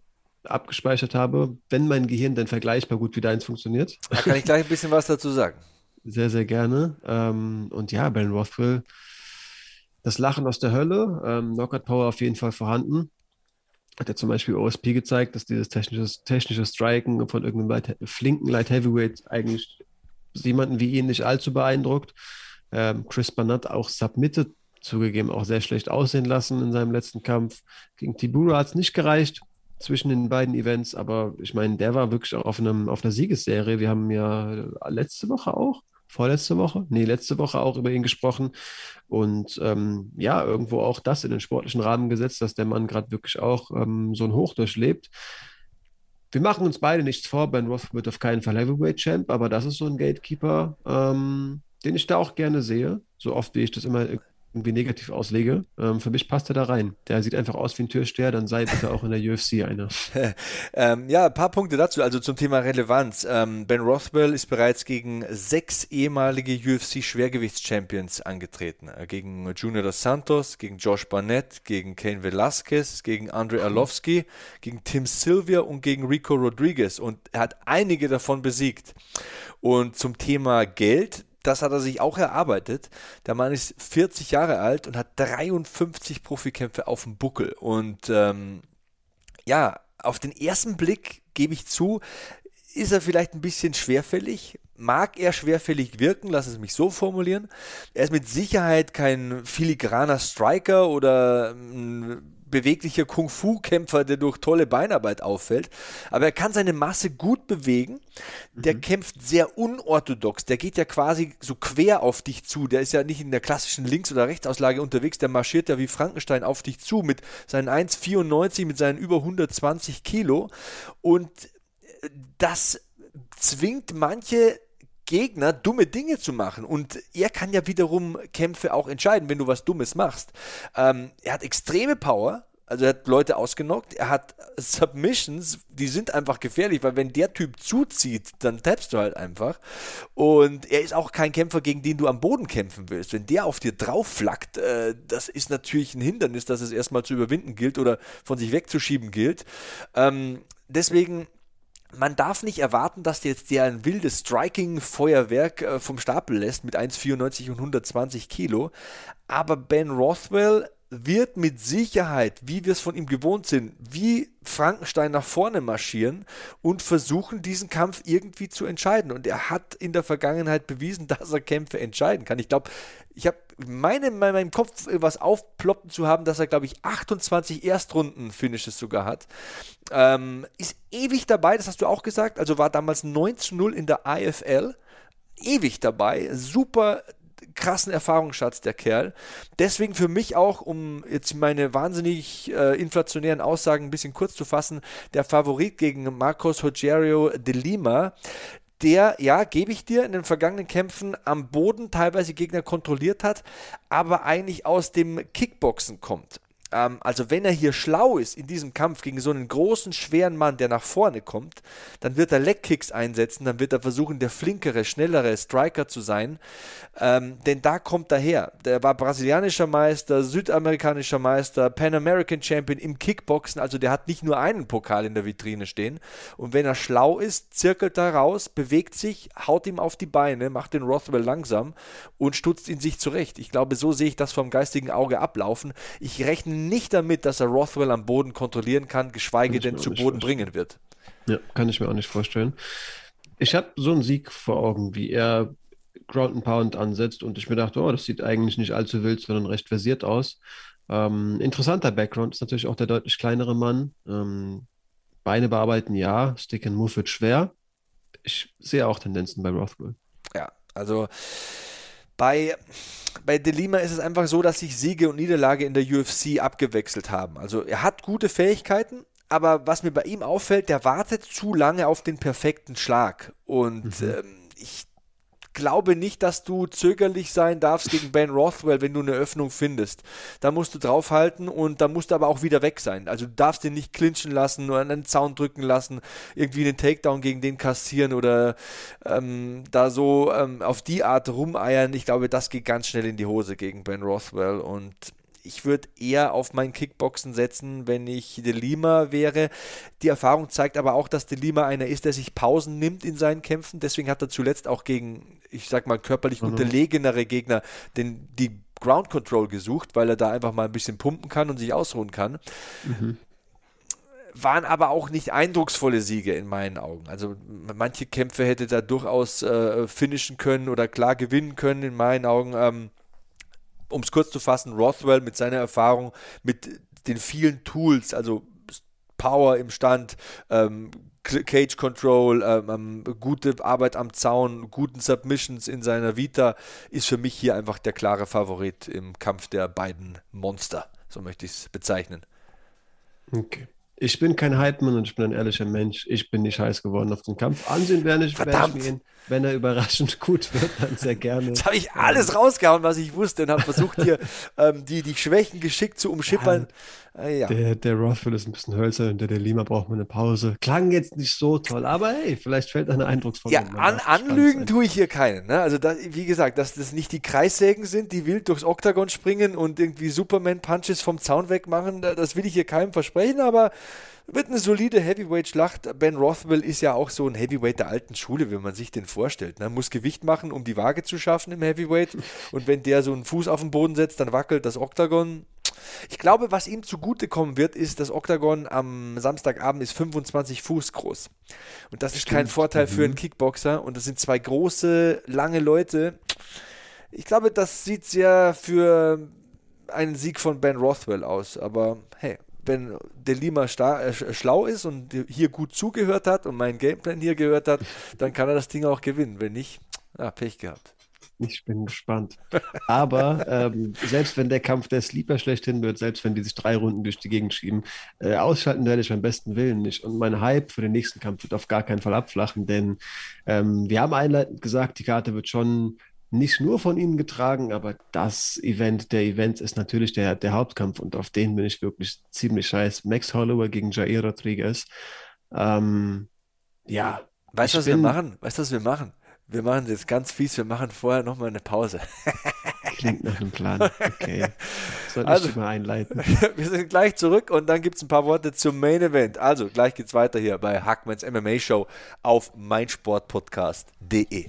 abgespeichert habe, wenn mein Gehirn denn vergleichbar gut wie deins funktioniert. Da kann ich gleich ein bisschen was dazu sagen. Sehr, sehr gerne. Ähm, und ja, Ben Rothwell, das Lachen aus der Hölle, ähm, Knockout Power auf jeden Fall vorhanden. Hat ja zum Beispiel OSP gezeigt, dass dieses technische, technische Striken von irgendeinem Light, flinken Light Heavyweight eigentlich jemanden wie ihn nicht allzu beeindruckt. Ähm, Chris Barnett auch submitted, zugegeben auch sehr schlecht aussehen lassen in seinem letzten Kampf. Gegen Tibura hat es nicht gereicht zwischen den beiden Events, aber ich meine, der war wirklich auch auf, einem, auf einer Siegesserie. Wir haben ja letzte Woche auch vorletzte Woche, nee, letzte Woche auch über ihn gesprochen und ähm, ja, irgendwo auch das in den sportlichen Rahmen gesetzt, dass der Mann gerade wirklich auch ähm, so ein Hoch durchlebt. wir machen uns beide nichts vor. Ben Roth wird auf keinen Fall Heavyweight Champ, aber das ist so ein Gatekeeper, ähm, den ich da auch gerne sehe. So oft wie ich das immer irgendwie negativ auslege. Ähm, für mich passt er da rein. Der sieht einfach aus wie ein Türsteher, dann sei bitte auch in der UFC einer. ähm, ja, ein paar Punkte dazu. Also zum Thema Relevanz. Ähm, ben Rothwell ist bereits gegen sechs ehemalige UFC-Schwergewichts-Champions angetreten. Äh, gegen Junior dos Santos, gegen Josh Barnett, gegen Kane Velasquez, gegen Andre Arlovski, gegen Tim Sylvia und gegen Rico Rodriguez. Und er hat einige davon besiegt. Und zum Thema Geld, das hat er sich auch erarbeitet. Der Mann ist 40 Jahre alt und hat 53 Profikämpfe auf dem Buckel. Und ähm, ja, auf den ersten Blick gebe ich zu, ist er vielleicht ein bisschen schwerfällig. Mag er schwerfällig wirken, lass es mich so formulieren. Er ist mit Sicherheit kein filigraner Striker oder ein beweglicher Kung-Fu-Kämpfer, der durch tolle Beinarbeit auffällt. Aber er kann seine Masse gut bewegen. Der mhm. kämpft sehr unorthodox. Der geht ja quasi so quer auf dich zu. Der ist ja nicht in der klassischen Links- oder Rechtsauslage unterwegs. Der marschiert ja wie Frankenstein auf dich zu mit seinen 1,94, mit seinen über 120 Kilo. Und das zwingt manche Gegner dumme Dinge zu machen. Und er kann ja wiederum Kämpfe auch entscheiden, wenn du was Dummes machst. Ähm, er hat extreme Power. Also er hat Leute ausgenockt, er hat Submissions, die sind einfach gefährlich, weil wenn der Typ zuzieht, dann tappst du halt einfach. Und er ist auch kein Kämpfer, gegen den du am Boden kämpfen willst. Wenn der auf dir drauf flackt, äh, das ist natürlich ein Hindernis, das es erstmal zu überwinden gilt oder von sich wegzuschieben gilt. Ähm, deswegen man darf nicht erwarten, dass jetzt der ein wildes Striking-Feuerwerk äh, vom Stapel lässt mit 1,94 und 120 Kilo. Aber Ben Rothwell wird mit Sicherheit, wie wir es von ihm gewohnt sind, wie Frankenstein nach vorne marschieren und versuchen, diesen Kampf irgendwie zu entscheiden. Und er hat in der Vergangenheit bewiesen, dass er Kämpfe entscheiden kann. Ich glaube, ich habe meine in meinem Kopf was aufploppen zu haben, dass er, glaube ich, 28 Erstrunden-Finishes sogar hat. Ähm, ist ewig dabei, das hast du auch gesagt. Also war damals 19-0 in der IFL ewig dabei. Super krassen Erfahrungsschatz, der Kerl. Deswegen für mich auch, um jetzt meine wahnsinnig äh, inflationären Aussagen ein bisschen kurz zu fassen, der Favorit gegen Marcos Rogerio de Lima der, ja, gebe ich dir, in den vergangenen Kämpfen am Boden teilweise Gegner kontrolliert hat, aber eigentlich aus dem Kickboxen kommt. Ähm, also wenn er hier schlau ist in diesem Kampf gegen so einen großen, schweren Mann, der nach vorne kommt, dann wird er Leckkicks einsetzen, dann wird er versuchen, der flinkere, schnellere Striker zu sein. Ähm, denn da kommt er her. Der war brasilianischer Meister, südamerikanischer Meister, Pan American Champion im Kickboxen. Also der hat nicht nur einen Pokal in der Vitrine stehen. Und wenn er schlau ist, zirkelt er raus, bewegt sich, haut ihm auf die Beine, macht den Rothwell langsam und stutzt ihn sich zurecht. Ich glaube, so sehe ich das vom geistigen Auge ablaufen. Ich rechne nicht damit, dass er Rothwell am Boden kontrollieren kann, geschweige denn zu Boden bringen wird. Ja, kann ich mir auch nicht vorstellen. Ich habe so einen Sieg vor Augen, wie er Ground and Pound ansetzt und ich mir dachte, oh, das sieht eigentlich nicht allzu wild, sondern recht versiert aus. Ähm, interessanter Background ist natürlich auch der deutlich kleinere Mann. Ähm, Beine bearbeiten, ja. Stick and Move wird schwer. Ich sehe auch Tendenzen bei Rothwell. Ja, also bei, bei Delima ist es einfach so, dass sich Siege und Niederlage in der UFC abgewechselt haben. Also er hat gute Fähigkeiten, aber was mir bei ihm auffällt, der wartet zu lange auf den perfekten Schlag. Und mhm. ähm, ich glaube nicht, dass du zögerlich sein darfst gegen Ben Rothwell, wenn du eine Öffnung findest. Da musst du draufhalten und da musst du aber auch wieder weg sein. Also du darfst den nicht clinchen lassen, nur den Zaun drücken lassen, irgendwie einen Takedown gegen den kassieren oder ähm, da so ähm, auf die Art rumeiern. Ich glaube, das geht ganz schnell in die Hose gegen Ben Rothwell und ich würde eher auf mein Kickboxen setzen, wenn ich De Lima wäre. Die Erfahrung zeigt aber auch, dass De Lima einer ist, der sich Pausen nimmt in seinen Kämpfen. Deswegen hat er zuletzt auch gegen, ich sag mal, körperlich mhm. unterlegenere Gegner den, die Ground Control gesucht, weil er da einfach mal ein bisschen pumpen kann und sich ausruhen kann. Mhm waren aber auch nicht eindrucksvolle Siege in meinen Augen. Also manche Kämpfe hätte er durchaus äh, finishen können oder klar gewinnen können in meinen Augen. Ähm, um es kurz zu fassen, Rothwell mit seiner Erfahrung, mit den vielen Tools, also Power im Stand, ähm, Cage Control, ähm, ähm, gute Arbeit am Zaun, guten Submissions in seiner Vita, ist für mich hier einfach der klare Favorit im Kampf der beiden Monster. So möchte ich es bezeichnen. Okay. Ich bin kein Hypeman und ich bin ein ehrlicher Mensch. Ich bin nicht heiß geworden auf den Kampf. Ansehen werde ich, werde ich ihn, wenn er überraschend gut wird, dann sehr gerne. Jetzt habe ich alles rausgehauen, was ich wusste und habe versucht, hier ähm, die, die Schwächen geschickt zu umschippern. Ja, äh, ja. Der, der Rothwell ist ein bisschen hölzer und der, der Lima braucht mal eine Pause. Klang jetzt nicht so toll, aber hey, vielleicht fällt eine eindrucksvolle. Ja, an, anlügen tue ich hier keinen. Ne? Also, das, wie gesagt, dass das nicht die Kreissägen sind, die wild durchs Oktagon springen und irgendwie Superman-Punches vom Zaun wegmachen, das will ich hier keinem versprechen, aber wird eine solide Heavyweight-Schlacht. Ben Rothwell ist ja auch so ein Heavyweight der alten Schule, wenn man sich den vorstellt. Ne? Muss Gewicht machen, um die Waage zu schaffen im Heavyweight. Und wenn der so einen Fuß auf den Boden setzt, dann wackelt das Oktagon. Ich glaube, was ihm zugutekommen wird, ist, das Oktagon am Samstagabend ist 25 Fuß groß. Und das ist Stimmt. kein Vorteil für einen mhm. Kickboxer. Und das sind zwei große, lange Leute. Ich glaube, das sieht sehr für einen Sieg von Ben Rothwell aus. Aber hey, wenn der Lima äh, schlau ist und hier gut zugehört hat und meinen Gameplan hier gehört hat, dann kann er das Ding auch gewinnen. Wenn nicht, ja, Pech gehabt. Ich bin gespannt. Aber ähm, selbst wenn der Kampf der Sleeper schlechthin wird, selbst wenn die sich drei Runden durch die Gegend schieben, äh, ausschalten werde ich beim besten Willen nicht. Und mein Hype für den nächsten Kampf wird auf gar keinen Fall abflachen, denn ähm, wir haben einleitend gesagt, die Karte wird schon nicht nur von ihnen getragen, aber das Event der Events ist natürlich der, der Hauptkampf und auf den bin ich wirklich ziemlich scheiß. Max Holloway gegen Jair Rodriguez. Ähm, ja. Weißt du, was bin... wir machen? Weißt du, was wir machen? Wir machen es jetzt ganz fies, wir machen vorher nochmal eine Pause. Klingt nach einem Plan. Okay. Soll also, ich mal einleiten? wir sind gleich zurück und dann gibt es ein paar Worte zum Main Event. Also, gleich geht's weiter hier bei Hackmans MMA Show auf meinsportpodcast.de.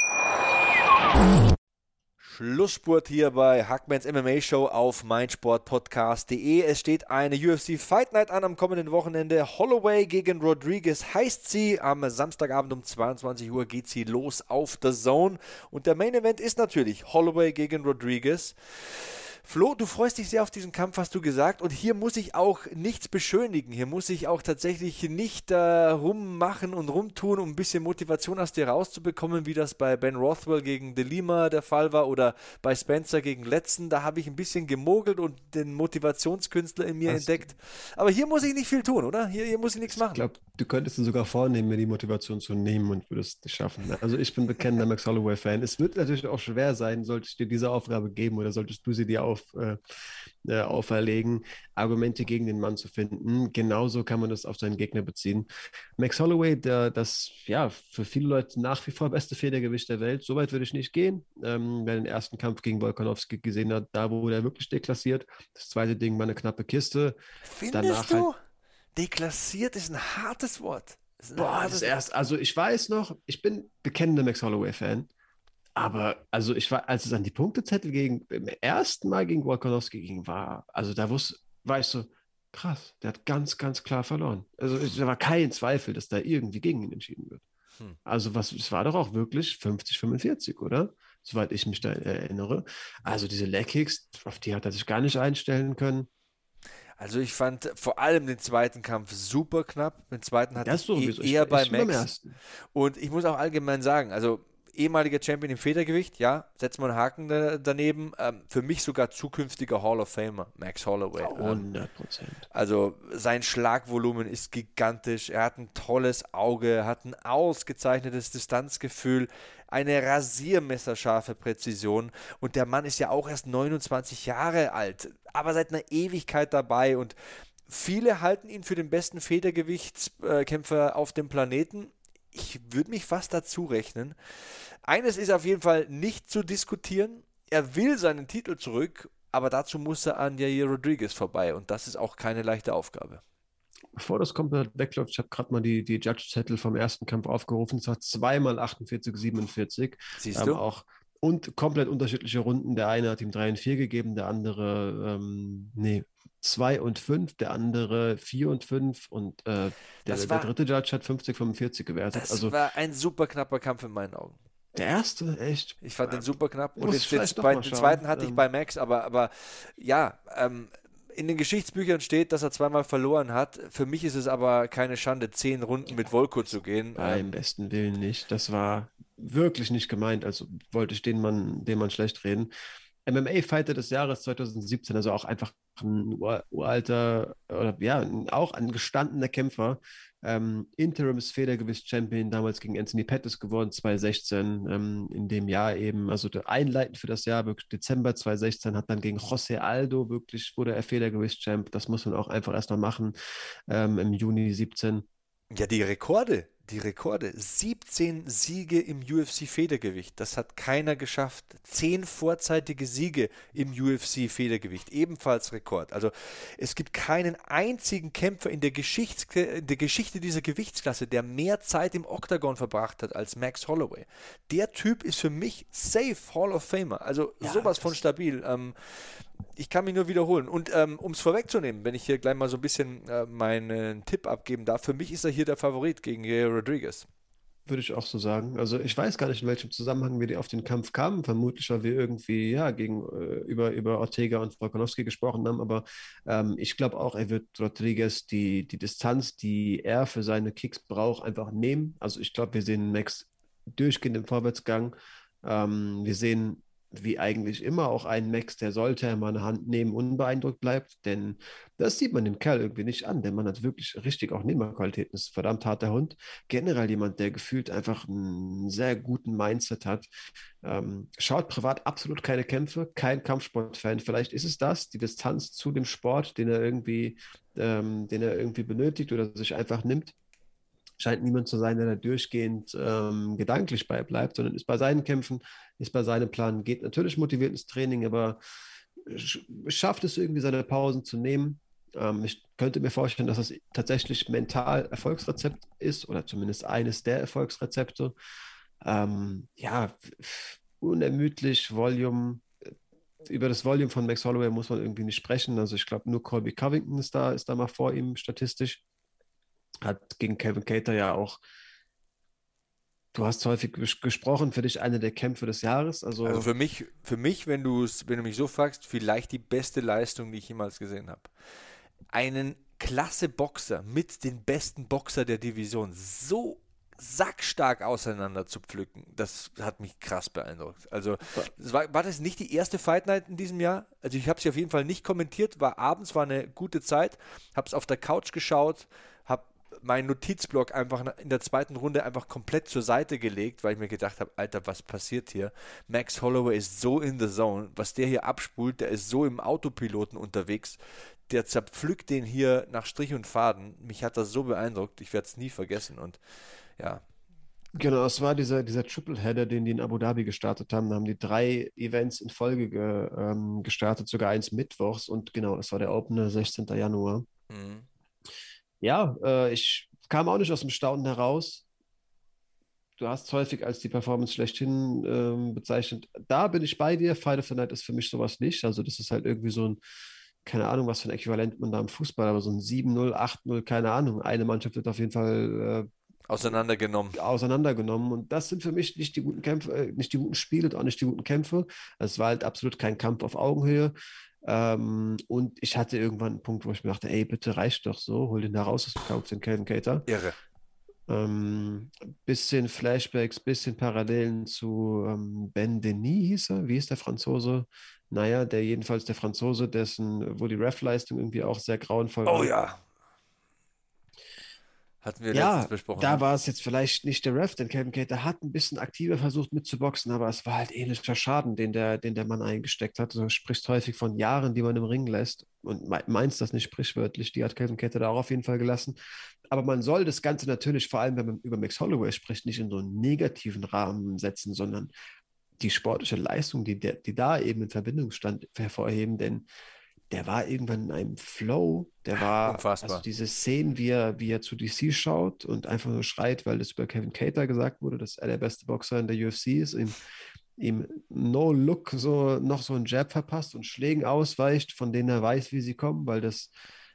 Schlussspurt hier bei Hackmans MMA Show auf meinsportpodcast.de. Es steht eine UFC Fight Night an am kommenden Wochenende. Holloway gegen Rodriguez heißt sie. Am Samstagabend um 22 Uhr geht sie los auf The Zone. Und der Main Event ist natürlich Holloway gegen Rodriguez. Flo, du freust dich sehr auf diesen Kampf, hast du gesagt. Und hier muss ich auch nichts beschönigen. Hier muss ich auch tatsächlich nicht äh, rummachen und rumtun, um ein bisschen Motivation aus dir rauszubekommen, wie das bei Ben Rothwell gegen De Lima der Fall war oder bei Spencer gegen Letzten. Da habe ich ein bisschen gemogelt und den Motivationskünstler in mir hast entdeckt. Aber hier muss ich nicht viel tun, oder? Hier, hier muss ich nichts machen. Ich glaube, du könntest dir sogar vornehmen, mir die Motivation zu nehmen und würdest es schaffen. Also ich bin bekennender Max Holloway-Fan. Es wird natürlich auch schwer sein, sollte ich dir diese Aufgabe geben oder solltest du sie dir auf auf, äh, äh, auferlegen, Argumente gegen den Mann zu finden. Genauso kann man das auf seinen Gegner beziehen. Max Holloway, der, das ja für viele Leute nach wie vor beste Federgewicht der Welt, soweit würde ich nicht gehen. Ähm, wer den ersten Kampf gegen Volkanovski gesehen hat, da wurde er wirklich deklassiert. Das zweite Ding war eine knappe Kiste. Findest Danach du? Halt, deklassiert ist ein hartes Wort. Das Boah, das erst, also ich weiß noch, ich bin bekennender Max Holloway-Fan. Aber also ich war, als es an die Punktezettel gegen im ersten Mal gegen Wolkonowski ging, war, also da wusste, war ich so, krass, der hat ganz, ganz klar verloren. Also da war kein Zweifel, dass da irgendwie gegen ihn entschieden wird. Hm. Also was, es war doch auch wirklich 50, 45, oder? Soweit ich mich da erinnere. Also diese Leckkicks, auf die hat er sich gar nicht einstellen können. Also ich fand vor allem den zweiten Kampf super knapp. Den zweiten hatte ich e eher bei Max. Und ich muss auch allgemein sagen, also ehemaliger Champion im Federgewicht, ja, setzen wir einen Haken da, daneben. Ähm, für mich sogar zukünftiger Hall of Famer, Max Holloway. 100 ähm, Prozent. also sein Schlagvolumen ist gigantisch. Er hat ein tolles Auge, hat ein ausgezeichnetes Distanzgefühl, eine rasiermesserscharfe Präzision. Und der Mann ist ja auch erst 29 Jahre alt, aber seit einer Ewigkeit dabei und Viele halten ihn für den besten Federgewichtskämpfer auf dem Planeten ich würde mich fast dazu rechnen. Eines ist auf jeden Fall nicht zu diskutieren. Er will seinen Titel zurück, aber dazu muss er an Jair Rodriguez vorbei und das ist auch keine leichte Aufgabe. Bevor das komplett wegläuft, ich habe gerade mal die, die Judge-Zettel vom ersten Kampf aufgerufen. Es war zweimal 48, 47. Siehst ähm, du? Auch und komplett unterschiedliche Runden. Der eine hat ihm 3 und 4 gegeben, der andere, ähm, nee, 2 und 5, der andere 4 und 5 und äh, der, war, der, dritte Judge hat 50, 45 gewertet. Das also, war ein super knapper Kampf in meinen Augen. Der erste, echt? Ich fand den super knapp. Und den, den, den zweiten hatte ich ähm. bei Max, aber, aber ja, ähm, in den Geschichtsbüchern steht, dass er zweimal verloren hat. Für mich ist es aber keine Schande, zehn Runden mit Volko zu gehen. Beim ähm, besten Willen nicht. Das war wirklich nicht gemeint, also wollte ich den Mann, den Mann schlecht reden. MMA-Fighter des Jahres 2017, also auch einfach ein uralter oder ja, auch ein gestandener Kämpfer. Ähm, Interims Federgewicht-Champion damals gegen Anthony Pettis geworden, 2016. Ähm, in dem Jahr eben, also einleitend für das Jahr, wirklich Dezember 2016, hat dann gegen José Aldo wirklich, wurde er Federgewicht-Champ. Das muss man auch einfach erstmal machen ähm, im Juni 17. Ja, die Rekorde, die Rekorde. 17 Siege im UFC-Federgewicht. Das hat keiner geschafft. Zehn vorzeitige Siege im UFC-Federgewicht. Ebenfalls Rekord. Also es gibt keinen einzigen Kämpfer in der, Geschichts in der Geschichte dieser Gewichtsklasse, der mehr Zeit im Oktagon verbracht hat als Max Holloway. Der Typ ist für mich safe Hall of Famer. Also ja, sowas von stabil. Ähm, ich kann mich nur wiederholen. Und ähm, um es vorwegzunehmen, wenn ich hier gleich mal so ein bisschen äh, meinen Tipp abgeben darf, für mich ist er hier der Favorit gegen Rodriguez. Würde ich auch so sagen. Also ich weiß gar nicht, in welchem Zusammenhang wir auf den Kampf kamen. Vermutlich, weil wir irgendwie ja gegen äh, über, über Ortega und Volkanowski gesprochen haben. Aber ähm, ich glaube auch, er wird Rodriguez die, die Distanz, die er für seine Kicks braucht, einfach nehmen. Also ich glaube, wir sehen Max durchgehend im Vorwärtsgang. Ähm, wir sehen wie eigentlich immer auch ein Max, der sollte er mal eine Hand nehmen, unbeeindruckt bleibt, denn das sieht man dem Kerl irgendwie nicht an. Der Mann hat wirklich richtig auch Nehmerqualitäten, ist ein verdammt harter Hund. Generell jemand, der gefühlt einfach einen sehr guten Mindset hat. Ähm, schaut privat absolut keine Kämpfe, kein Kampfsportfan. Vielleicht ist es das, die Distanz zu dem Sport, den er irgendwie, ähm, den er irgendwie benötigt oder sich einfach nimmt scheint niemand zu sein, der da durchgehend ähm, gedanklich bei bleibt, sondern ist bei seinen Kämpfen, ist bei seinem Plan, geht natürlich motiviert ins Training, aber schafft es irgendwie, seine Pausen zu nehmen. Ähm, ich könnte mir vorstellen, dass das tatsächlich mental Erfolgsrezept ist oder zumindest eines der Erfolgsrezepte. Ähm, ja, unermüdlich, Volume, über das Volume von Max Holloway muss man irgendwie nicht sprechen. Also ich glaube, nur Colby Covington ist da, ist da mal vor ihm statistisch hat gegen Kevin Cater ja auch, du hast häufig ges gesprochen, für dich eine der Kämpfe des Jahres. Also, also für mich, für mich, wenn du wenn du mich so fragst, vielleicht die beste Leistung, die ich jemals gesehen habe. Einen klasse Boxer mit den besten Boxer der Division so sackstark auseinander zu pflücken, das hat mich krass beeindruckt. Also war, war das nicht die erste Fight Night in diesem Jahr? Also ich habe sie auf jeden Fall nicht kommentiert, war abends, war eine gute Zeit, habe es auf der Couch geschaut, meinen Notizblock einfach in der zweiten Runde einfach komplett zur Seite gelegt, weil ich mir gedacht habe, Alter, was passiert hier? Max Holloway ist so in the zone, was der hier abspult, der ist so im Autopiloten unterwegs, der zerpflückt den hier nach Strich und Faden. Mich hat das so beeindruckt, ich werde es nie vergessen und ja. Genau, es war dieser, dieser Triple-Header, den die in Abu Dhabi gestartet haben. Da haben die drei Events in Folge ge, ähm, gestartet, sogar eins mittwochs und genau, das war der Opener 16. Januar. Mhm ja, äh, ich kam auch nicht aus dem Staunen heraus. Du hast häufig als die Performance schlechthin ähm, bezeichnet. Da bin ich bei dir. Fight of the Night ist für mich sowas nicht. Also, das ist halt irgendwie so ein, keine Ahnung, was für ein Äquivalent man da im Fußball, aber so ein 7-0, 8-0, keine Ahnung. Eine Mannschaft wird auf jeden Fall äh, auseinandergenommen. Auseinandergenommen. Und das sind für mich nicht die guten Kämpfe, äh, nicht die guten Spiele und auch nicht die guten Kämpfe. Es war halt absolut kein Kampf auf Augenhöhe. Ähm, und ich hatte irgendwann einen Punkt, wo ich mir dachte, ey, bitte reicht doch so, hol den da raus aus dem Kampf, den Calvin Cater. Irre. Ähm, bisschen Flashbacks, bisschen Parallelen zu ähm, Ben Denis hieß er. Wie ist der Franzose? Naja, der jedenfalls der Franzose, dessen, wo die Ref-Leistung irgendwie auch sehr grauenvoll war. Oh ja. Hatten wir ja, letztens besprochen. da ne? war es jetzt vielleicht nicht der Ref, denn Kevin Cater hat ein bisschen aktiver versucht mitzuboxen, aber es war halt ähnlicher Schaden, den der, den der Mann eingesteckt hat. Du sprichst häufig von Jahren, die man im Ring lässt und me- meinst das nicht sprichwörtlich. Die hat Kevin Cater da auch auf jeden Fall gelassen. Aber man soll das Ganze natürlich, vor allem wenn man über Max Holloway spricht, nicht in so einen negativen Rahmen setzen, sondern die sportliche Leistung, die, der, die da eben in Verbindung stand, hervorheben, denn der war irgendwann in einem Flow, der war, Unfassbar. also diese Szenen, wie er, wie er zu DC schaut und einfach nur schreit, weil das über Kevin Cater gesagt wurde, dass er der beste Boxer in der UFC ist, ihm, ihm no look so noch so einen Jab verpasst und Schlägen ausweicht, von denen er weiß, wie sie kommen, weil das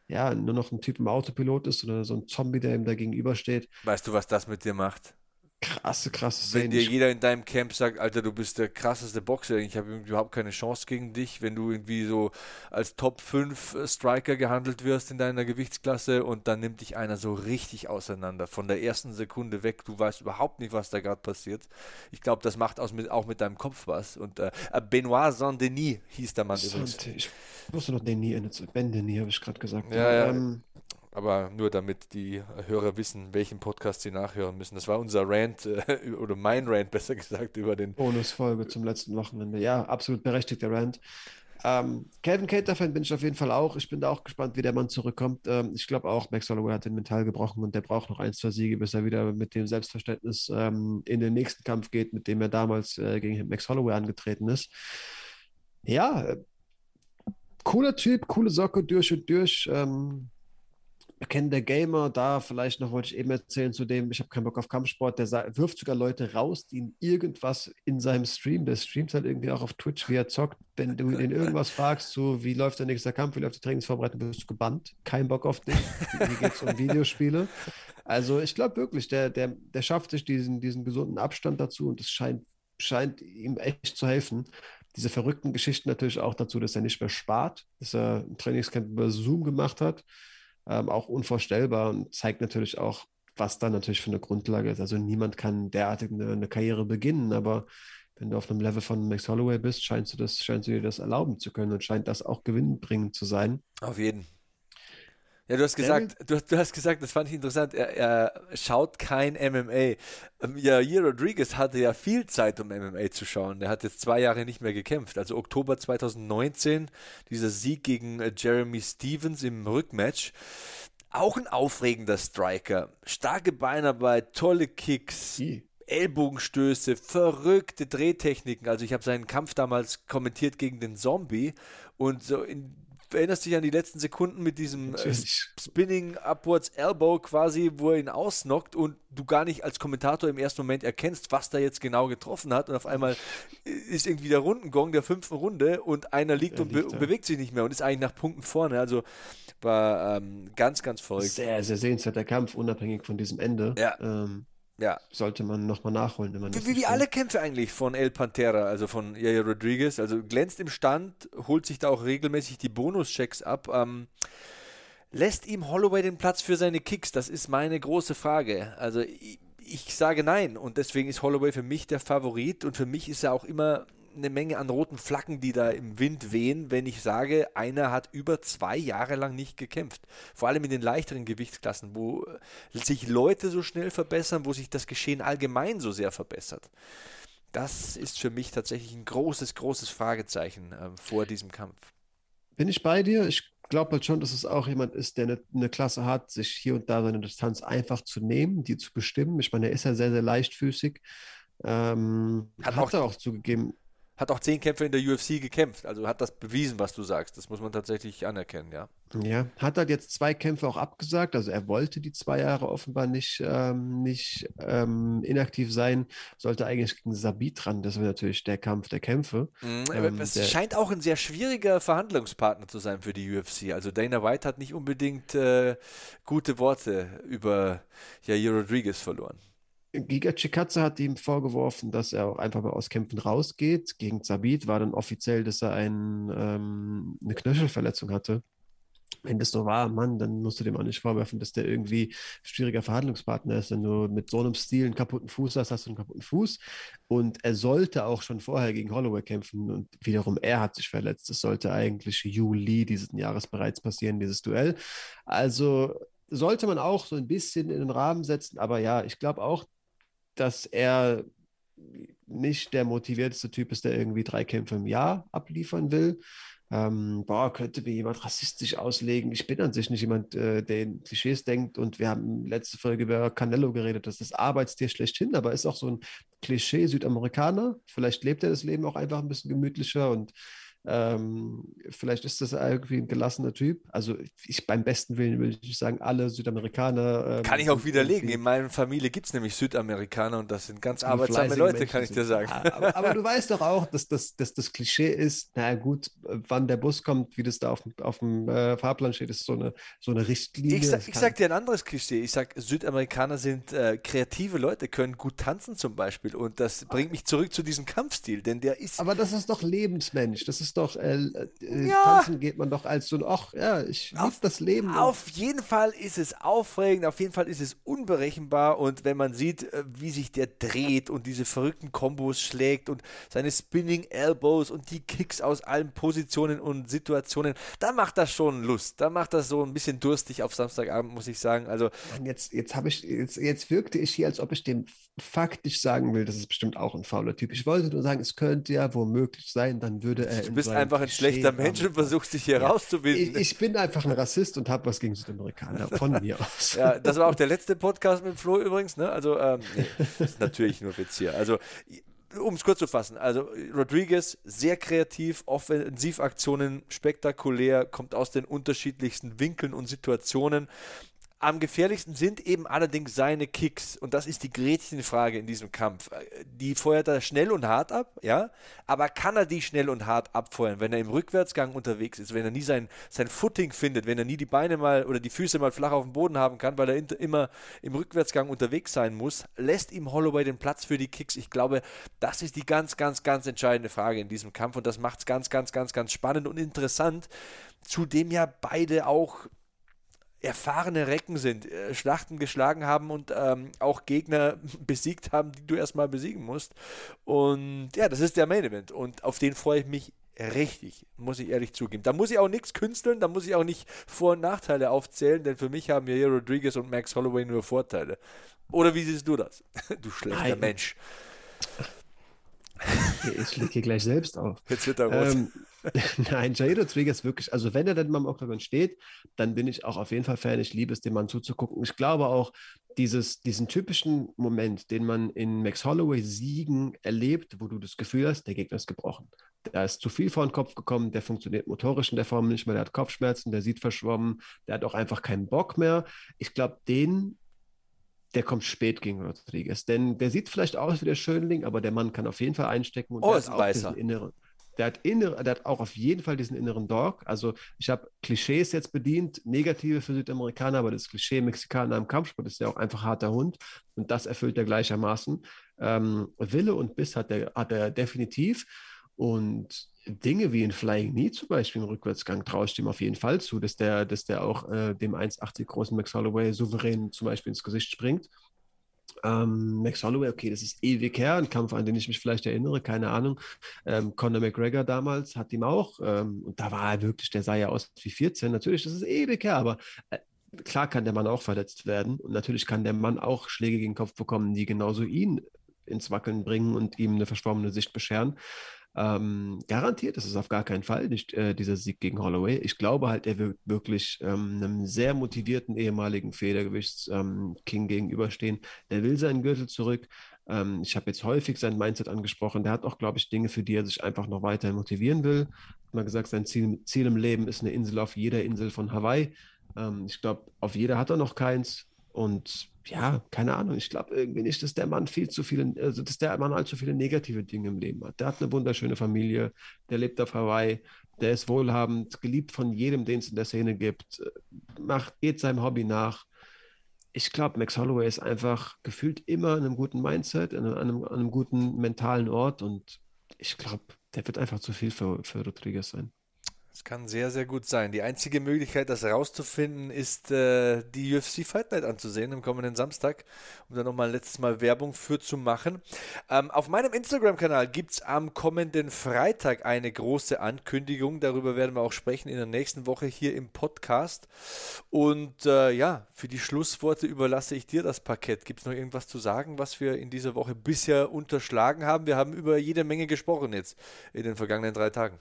ja nur noch ein Typ im Autopilot ist oder so ein Zombie, der ihm da gegenübersteht. Weißt du, was das mit dir macht? Krasse, krasse Wenn dir jeder in deinem Camp sagt, Alter, du bist der krasseste Boxer, ich habe überhaupt keine Chance gegen dich, wenn du irgendwie so als Top 5 Striker gehandelt wirst in deiner Gewichtsklasse und dann nimmt dich einer so richtig auseinander, von der ersten Sekunde weg, du weißt überhaupt nicht, was da gerade passiert. Ich glaube, das macht aus mit, auch mit deinem Kopf was. Und äh, Benoit Saint-Denis hieß der Mann übrigens. Ich wusste noch Denis, Ben Denis, habe ich gerade gesagt. Ja, ja. Ähm, Aber nur damit die Hörer wissen, welchen Podcast sie nachhören müssen. Das war unser Rant, äh, oder mein Rant besser gesagt, über den Bonusfolge zum letzten Wochenende. Ja, absolut berechtigter Rand. Ähm, Kevin Cater-Fan bin ich auf jeden Fall auch. Ich bin da auch gespannt, wie der Mann zurückkommt. Ähm, ich glaube auch, Max Holloway hat den Mental gebrochen und der braucht noch ein, zwei Siege, bis er wieder mit dem Selbstverständnis ähm, in den nächsten Kampf geht, mit dem er damals äh, gegen Max Holloway angetreten ist. Ja, äh, cooler Typ, coole Socke durch und durch. Ähm, bekennender Gamer, da vielleicht noch wollte ich eben erzählen zu dem, ich habe keinen Bock auf Kampfsport, der wirft sogar Leute raus, die ihn irgendwas in seinem Stream, der streamt halt irgendwie auch auf Twitch, wie er zockt, wenn du ihn irgendwas fragst, so wie läuft der nächste Kampf, wie läuft die Trainingsvorbereitung, wirst du gebannt, kein Bock auf dich, hier geht es um Videospiele. Also ich glaube wirklich, der, der, der schafft sich diesen, diesen gesunden Abstand dazu und es scheint, scheint ihm echt zu helfen. Diese verrückten Geschichten natürlich auch dazu, dass er nicht mehr spart, dass er ein Trainingscamp über Zoom gemacht hat ähm, auch unvorstellbar und zeigt natürlich auch, was da natürlich für eine Grundlage ist. Also niemand kann derartig eine, eine Karriere beginnen, aber wenn du auf einem Level von Max Holloway bist, scheinst du das, scheinst du dir das erlauben zu können und scheint das auch gewinnbringend zu sein. Auf jeden. Ja, du hast gesagt, du, hast- du hast gesagt, das fand ich interessant, er, er schaut kein MMA. Ähm, Jair Rodriguez hatte ja viel Zeit, um MMA zu schauen. Der hat jetzt zwei Jahre nicht mehr gekämpft. Also Oktober 2019, dieser Sieg gegen äh, Jeremy Stevens im Rückmatch. Auch ein aufregender Striker. Starke Beinarbeit, tolle Kicks. I. Ellbogenstöße, verrückte Drehtechniken. Also ich habe seinen Kampf damals kommentiert gegen den Zombie und so in, erinnerst dich an die letzten Sekunden mit diesem äh. Spinning Upwards Elbow quasi, wo er ihn ausnockt und du gar nicht als Kommentator im ersten Moment erkennst, was da jetzt genau getroffen hat und auf einmal ist irgendwie der Rundengong der fünften Runde und einer liegt Er und be liegt da. bewegt sich nicht mehr und ist eigentlich nach Punkten vorne. Also war ähm, ganz, ganz verrückt. Sehr, sehr sehenswerter Kampf, unabhängig von diesem Ende. Ja. Ähm, Ja, sollte man nochmal nachholen, wenn man das Wie, wie alle. Kämpfe eigentlich von El Pantera, also von Jair Rodriguez, also glänzt im Stand, holt sich da auch regelmäßig die Bonuschecks ab. Ähm, lässt ihm Holloway den Platz für seine Kicks? Das ist meine große Frage. Also ich, ich sage nein und deswegen ist Holloway für mich der Favorit und für mich ist er auch immer eine Menge an roten Flaggen, die da im Wind wehen, wenn ich sage, einer hat über zwei Jahre lang nicht gekämpft. Vor allem in den leichteren Gewichtsklassen, wo äh, sich Leute so schnell verbessern, wo sich das Geschehen allgemein so sehr verbessert. Das ist für mich tatsächlich ein großes, großes Fragezeichen äh, vor diesem Kampf. Bin ich bei dir? Ich glaube halt schon, dass es auch jemand ist, der eine, eine Klasse hat, sich hier und da seine Distanz einfach zu nehmen, die zu bestimmen. Ich meine, er ist ja sehr, sehr leichtfüßig. Ähm, Hat hat, auch- er auch zugegeben. Hat auch zehn Kämpfe in der UFC gekämpft, also hat das bewiesen, was du sagst. Das muss man tatsächlich anerkennen, ja. Ja, hat halt jetzt zwei Kämpfe auch abgesagt. Also er wollte die zwei Jahre offenbar nicht, ähm, nicht ähm, inaktiv sein. Sollte eigentlich gegen Sabit ran. Das wäre natürlich der Kampf der Kämpfe. Aber Ähm, es der- scheint auch ein sehr schwieriger Verhandlungspartner zu sein für die UFC. Also Dana White hat nicht unbedingt äh, gute Worte über Jair Rodriguez verloren. Giga Chikadze hat ihm vorgeworfen, dass er auch einfach mal aus Kämpfen rausgeht. Gegen Zabit war dann offiziell, dass er ein, ähm, eine Knöchelverletzung hatte. Wenn das so war, Mann, dann musst du dem auch nicht vorwerfen, dass der irgendwie schwieriger Verhandlungspartner ist. Wenn du mit so einem Stil einen kaputten Fuß hast, hast du einen kaputten Fuß. Und er sollte auch schon vorher gegen Holloway kämpfen. Und wiederum, er hat sich verletzt. Es sollte eigentlich Juli diesen Jahres bereits passieren, dieses Duell. Also sollte man auch so ein bisschen in den Rahmen setzen. Aber ja, ich glaube auch, dass er nicht der motivierteste Typ ist, der irgendwie drei Kämpfe im Jahr abliefern will. Ähm, boah, könnte mir jemand rassistisch auslegen. Ich bin an sich nicht jemand, äh, der in Klischees denkt. Und wir haben letzte Folge über Canelo geredet, das ist das Arbeitstier schlechthin, aber ist auch so ein Klischee-Südamerikaner. Vielleicht lebt er das Leben auch einfach ein bisschen gemütlicher und ähm, vielleicht ist das irgendwie ein gelassener Typ. Also ich beim besten Willen will ich sagen, alle Südamerikaner. Ähm, kann ich auch widerlegen. In meiner Familie gibt es nämlich Südamerikaner und das sind ganz arbeitsame Leute, Menschen kann ich dir sagen. Aber, aber, du weißt doch auch, dass das, dass das Klischee ist, na gut, wann der Bus kommt, wie das da auf, auf dem äh, Fahrplan steht, ist so eine, so eine Richtlinie. Ich, sag, ich sag dir ein anderes Klischee. Ich sag, Südamerikaner sind äh, kreative Leute, können gut tanzen zum Beispiel und das bringt mich zurück zu diesem Kampfstil, denn der ist. Aber das ist doch Lebensmensch. Das ist doch, äh, äh, ja. tanzen geht man doch als so, ach ja, ich liebe das Leben. Auf jeden Fall ist es aufregend, auf jeden Fall ist es unberechenbar und wenn man sieht, äh, wie sich der dreht und diese verrückten Kombos schlägt und seine Spinning Elbows und die Kicks aus allen Positionen und Situationen, da macht das schon Lust. Da macht das so ein bisschen durstig auf Samstagabend, muss ich sagen. Also jetzt, jetzt habe ich, jetzt, jetzt wirkte ich hier, als ob ich dem faktisch sagen will, das ist bestimmt auch ein fauler Typ. Ich wollte nur sagen, es könnte ja womöglich sein, dann würde er. Du bist einfach ein schlechter Mensch und versuchst dich hier ja, rauszubilden. Ich, ich, bin einfach ein Rassist und habe was gegen Südamerikaner, von mir aus. Ja, das war auch der letzte Podcast mit Flo übrigens, ne? Also, ähm, nee, das ist natürlich nur Witz hier. Also, um es kurz zu fassen, also Rodriguez sehr kreativ, Offensivaktionen spektakulär, kommt aus den unterschiedlichsten Winkeln und Situationen. Am gefährlichsten sind eben allerdings seine Kicks. Und das ist die Gretchenfrage in diesem Kampf. Die feuert er schnell und hart ab, ja. Aber kann er die schnell und hart abfeuern, wenn er im Rückwärtsgang unterwegs ist, wenn er nie sein, sein Footing findet, wenn er nie die Beine mal oder die Füße mal flach auf dem Boden haben kann, weil er immer im Rückwärtsgang unterwegs sein muss, lässt ihm Holloway den Platz für die Kicks. Ich glaube, das ist die ganz, ganz, ganz entscheidende Frage in diesem Kampf. Und das macht es ganz, ganz, ganz, ganz spannend und interessant. Zudem ja beide auch erfahrene Recken sind, äh, Schlachten geschlagen haben und ähm, auch Gegner besiegt haben, die du erstmal besiegen musst. Und ja, das ist der Main Event und auf den freue ich mich richtig, muss ich ehrlich zugeben. Da muss ich auch nichts künsteln, da muss ich auch nicht Vor- und Nachteile aufzählen, denn für mich haben hier Rodriguez und Max Holloway nur Vorteile. Oder wie siehst du das? Du schlechter Nein. Mensch. Ich lege gleich selbst auf. Jetzt wird er rot. Ähm, nein, Jair Rodriguez wirklich, also wenn er dann mal im Octagon steht, dann bin ich auch auf jeden Fall Fan. Ich liebe es, dem Mann zuzugucken. Ich glaube auch, dieses, diesen typischen Moment, den man in Max Holloway Siegen erlebt, wo du das Gefühl hast, der Gegner ist gebrochen. Da ist zu viel vor den Kopf gekommen, der funktioniert motorisch in der Form nicht mehr, der hat Kopfschmerzen, der sieht verschwommen, der hat auch einfach keinen Bock mehr. Ich glaube, den der kommt spät gegen Rodriguez. Denn der sieht vielleicht aus wie der Schönling, aber der Mann kann auf jeden Fall einstecken. Und oh, ist ein. Inneren, der hat, innere, der hat auch auf jeden Fall diesen inneren Dog. Also ich habe Klischees jetzt bedient, negative für Südamerikaner, aber das Klischee Mexikaner im Kampfsport ist ja auch einfach harter Hund und das erfüllt er gleichermaßen. Ähm, Wille und Biss hat er hat er definitiv. Und Dinge wie ein Flying Knee zum Beispiel im Rückwärtsgang traue ich dem auf jeden Fall zu, dass der, dass der auch äh, dem 1,80 großen Max Holloway souverän zum Beispiel ins Gesicht springt. Ähm, Max Holloway, okay, das ist ewig her, ein Kampf, an den ich mich vielleicht erinnere, keine Ahnung. Ähm, Conor McGregor damals hat ihm auch, ähm, und da war er wirklich, der sah ja aus wie 14, natürlich, das ist ewig her, aber äh, klar kann der Mann auch verletzt werden und natürlich kann der Mann auch Schläge gegen den Kopf bekommen, die genauso ihn ins Wackeln bringen und ihm eine verschwommene Sicht bescheren. Ähm, garantiert ist es auf gar keinen Fall nicht äh, dieser Sieg gegen Holloway. Ich glaube halt, er wird wirklich ähm, einem sehr motivierten ehemaligen Federgewichts-King ähm, gegenüberstehen. Der will seinen Gürtel zurück. Ähm, ich habe jetzt häufig sein Mindset angesprochen. Der hat auch, glaube ich, Dinge, für die er sich einfach noch weiter motivieren will. Hat mal gesagt, sein Ziel, Ziel im Leben ist eine Insel auf jeder Insel von Hawaii. Ähm, ich glaube, auf jeder hat er noch keins. Und ja, keine Ahnung, ich glaube irgendwie nicht, dass der Mann viel zu viele, also dass der Mann allzu viele negative Dinge im Leben hat. Der hat eine wunderschöne Familie, der lebt auf Hawaii, der ist wohlhabend, geliebt von jedem, den es in der Szene gibt, macht, geht seinem Hobby nach. Ich glaube, Max Holloway ist einfach gefühlt immer in einem guten Mindset, in einem, an einem guten mentalen Ort und ich glaube, der wird einfach zu viel für, für Rodriguez sein. Das kann sehr, sehr gut sein. Die einzige Möglichkeit, das rauszufinden, ist äh, die UFC Fight Night anzusehen am kommenden Samstag, um da nochmal letztes Mal Werbung für zu machen. Ähm, auf meinem Instagram-Kanal gibt es am kommenden Freitag eine große Ankündigung. Darüber werden wir auch sprechen in der nächsten Woche hier im Podcast. Und äh, ja, für die Schlussworte überlasse ich dir das Parkett. Gibt es noch irgendwas zu sagen, was wir in dieser Woche bisher unterschlagen haben? Wir haben über jede Menge gesprochen jetzt in den vergangenen drei Tagen.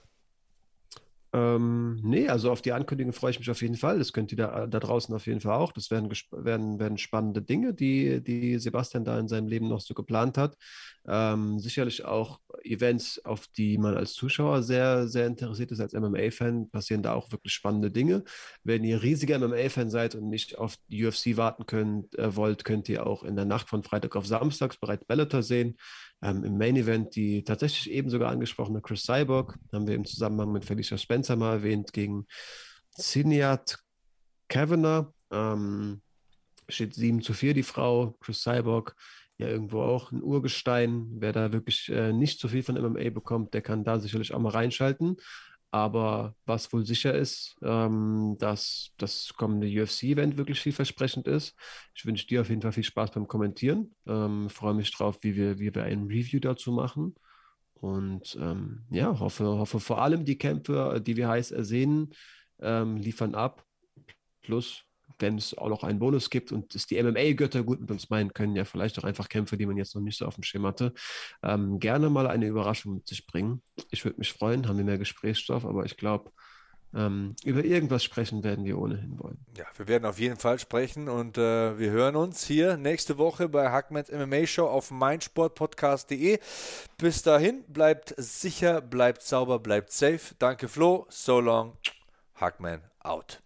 Ähm, nee, also auf die Ankündigung freue ich mich auf jeden Fall. Das könnt ihr da, da draußen auf jeden Fall auch. Das werden, werden, werden spannende Dinge, die, die Sebastian da in seinem Leben noch so geplant hat. Ähm, sicherlich auch Events, auf die man als Zuschauer sehr, sehr interessiert ist, als MMA-Fan, passieren da auch wirklich spannende Dinge. Wenn ihr riesiger MMA-Fan seid und nicht auf die UFC warten könnt, äh, wollt, könnt ihr auch in der Nacht von Freitag auf Samstag bereits Bellator sehen. Ähm, Im Main Event die tatsächlich eben sogar angesprochene Chris Cyborg, haben wir im Zusammenhang mit Felicia Spencer mal erwähnt, gegen Siniat Kavanagh. Ähm, steht 7 zu 4 die Frau. Chris Cyborg ja irgendwo auch ein Urgestein. Wer da wirklich äh, nicht so viel von MMA bekommt, der kann da sicherlich auch mal reinschalten. Aber was wohl sicher ist, ähm, dass das kommende UFC-Event wirklich vielversprechend ist. Ich wünsche dir auf jeden Fall viel Spaß beim Kommentieren. Ähm, freue mich drauf, wie wir, wie wir ein Review dazu machen. Und ähm, ja, hoffe, hoffe vor allem die Kämpfe, die wir heiß ersehen, ähm, liefern ab. Plus wenn es auch noch einen Bonus gibt und es die MMA-Götter gut mit uns meinen, können ja vielleicht auch einfach Kämpfe, die man jetzt noch nicht so auf dem Schirm hatte, ähm, gerne mal eine Überraschung mit sich bringen. Ich würde mich freuen, haben wir mehr Gesprächsstoff, aber ich glaube, ähm, über irgendwas sprechen werden wir ohnehin wollen. Ja, wir werden auf jeden Fall sprechen und äh, wir hören uns hier nächste Woche bei Hackmans MMA Show auf meinsportpodcast.de. Bis dahin, bleibt sicher, bleibt sauber, bleibt safe. Danke Flo, so long, Hackman out.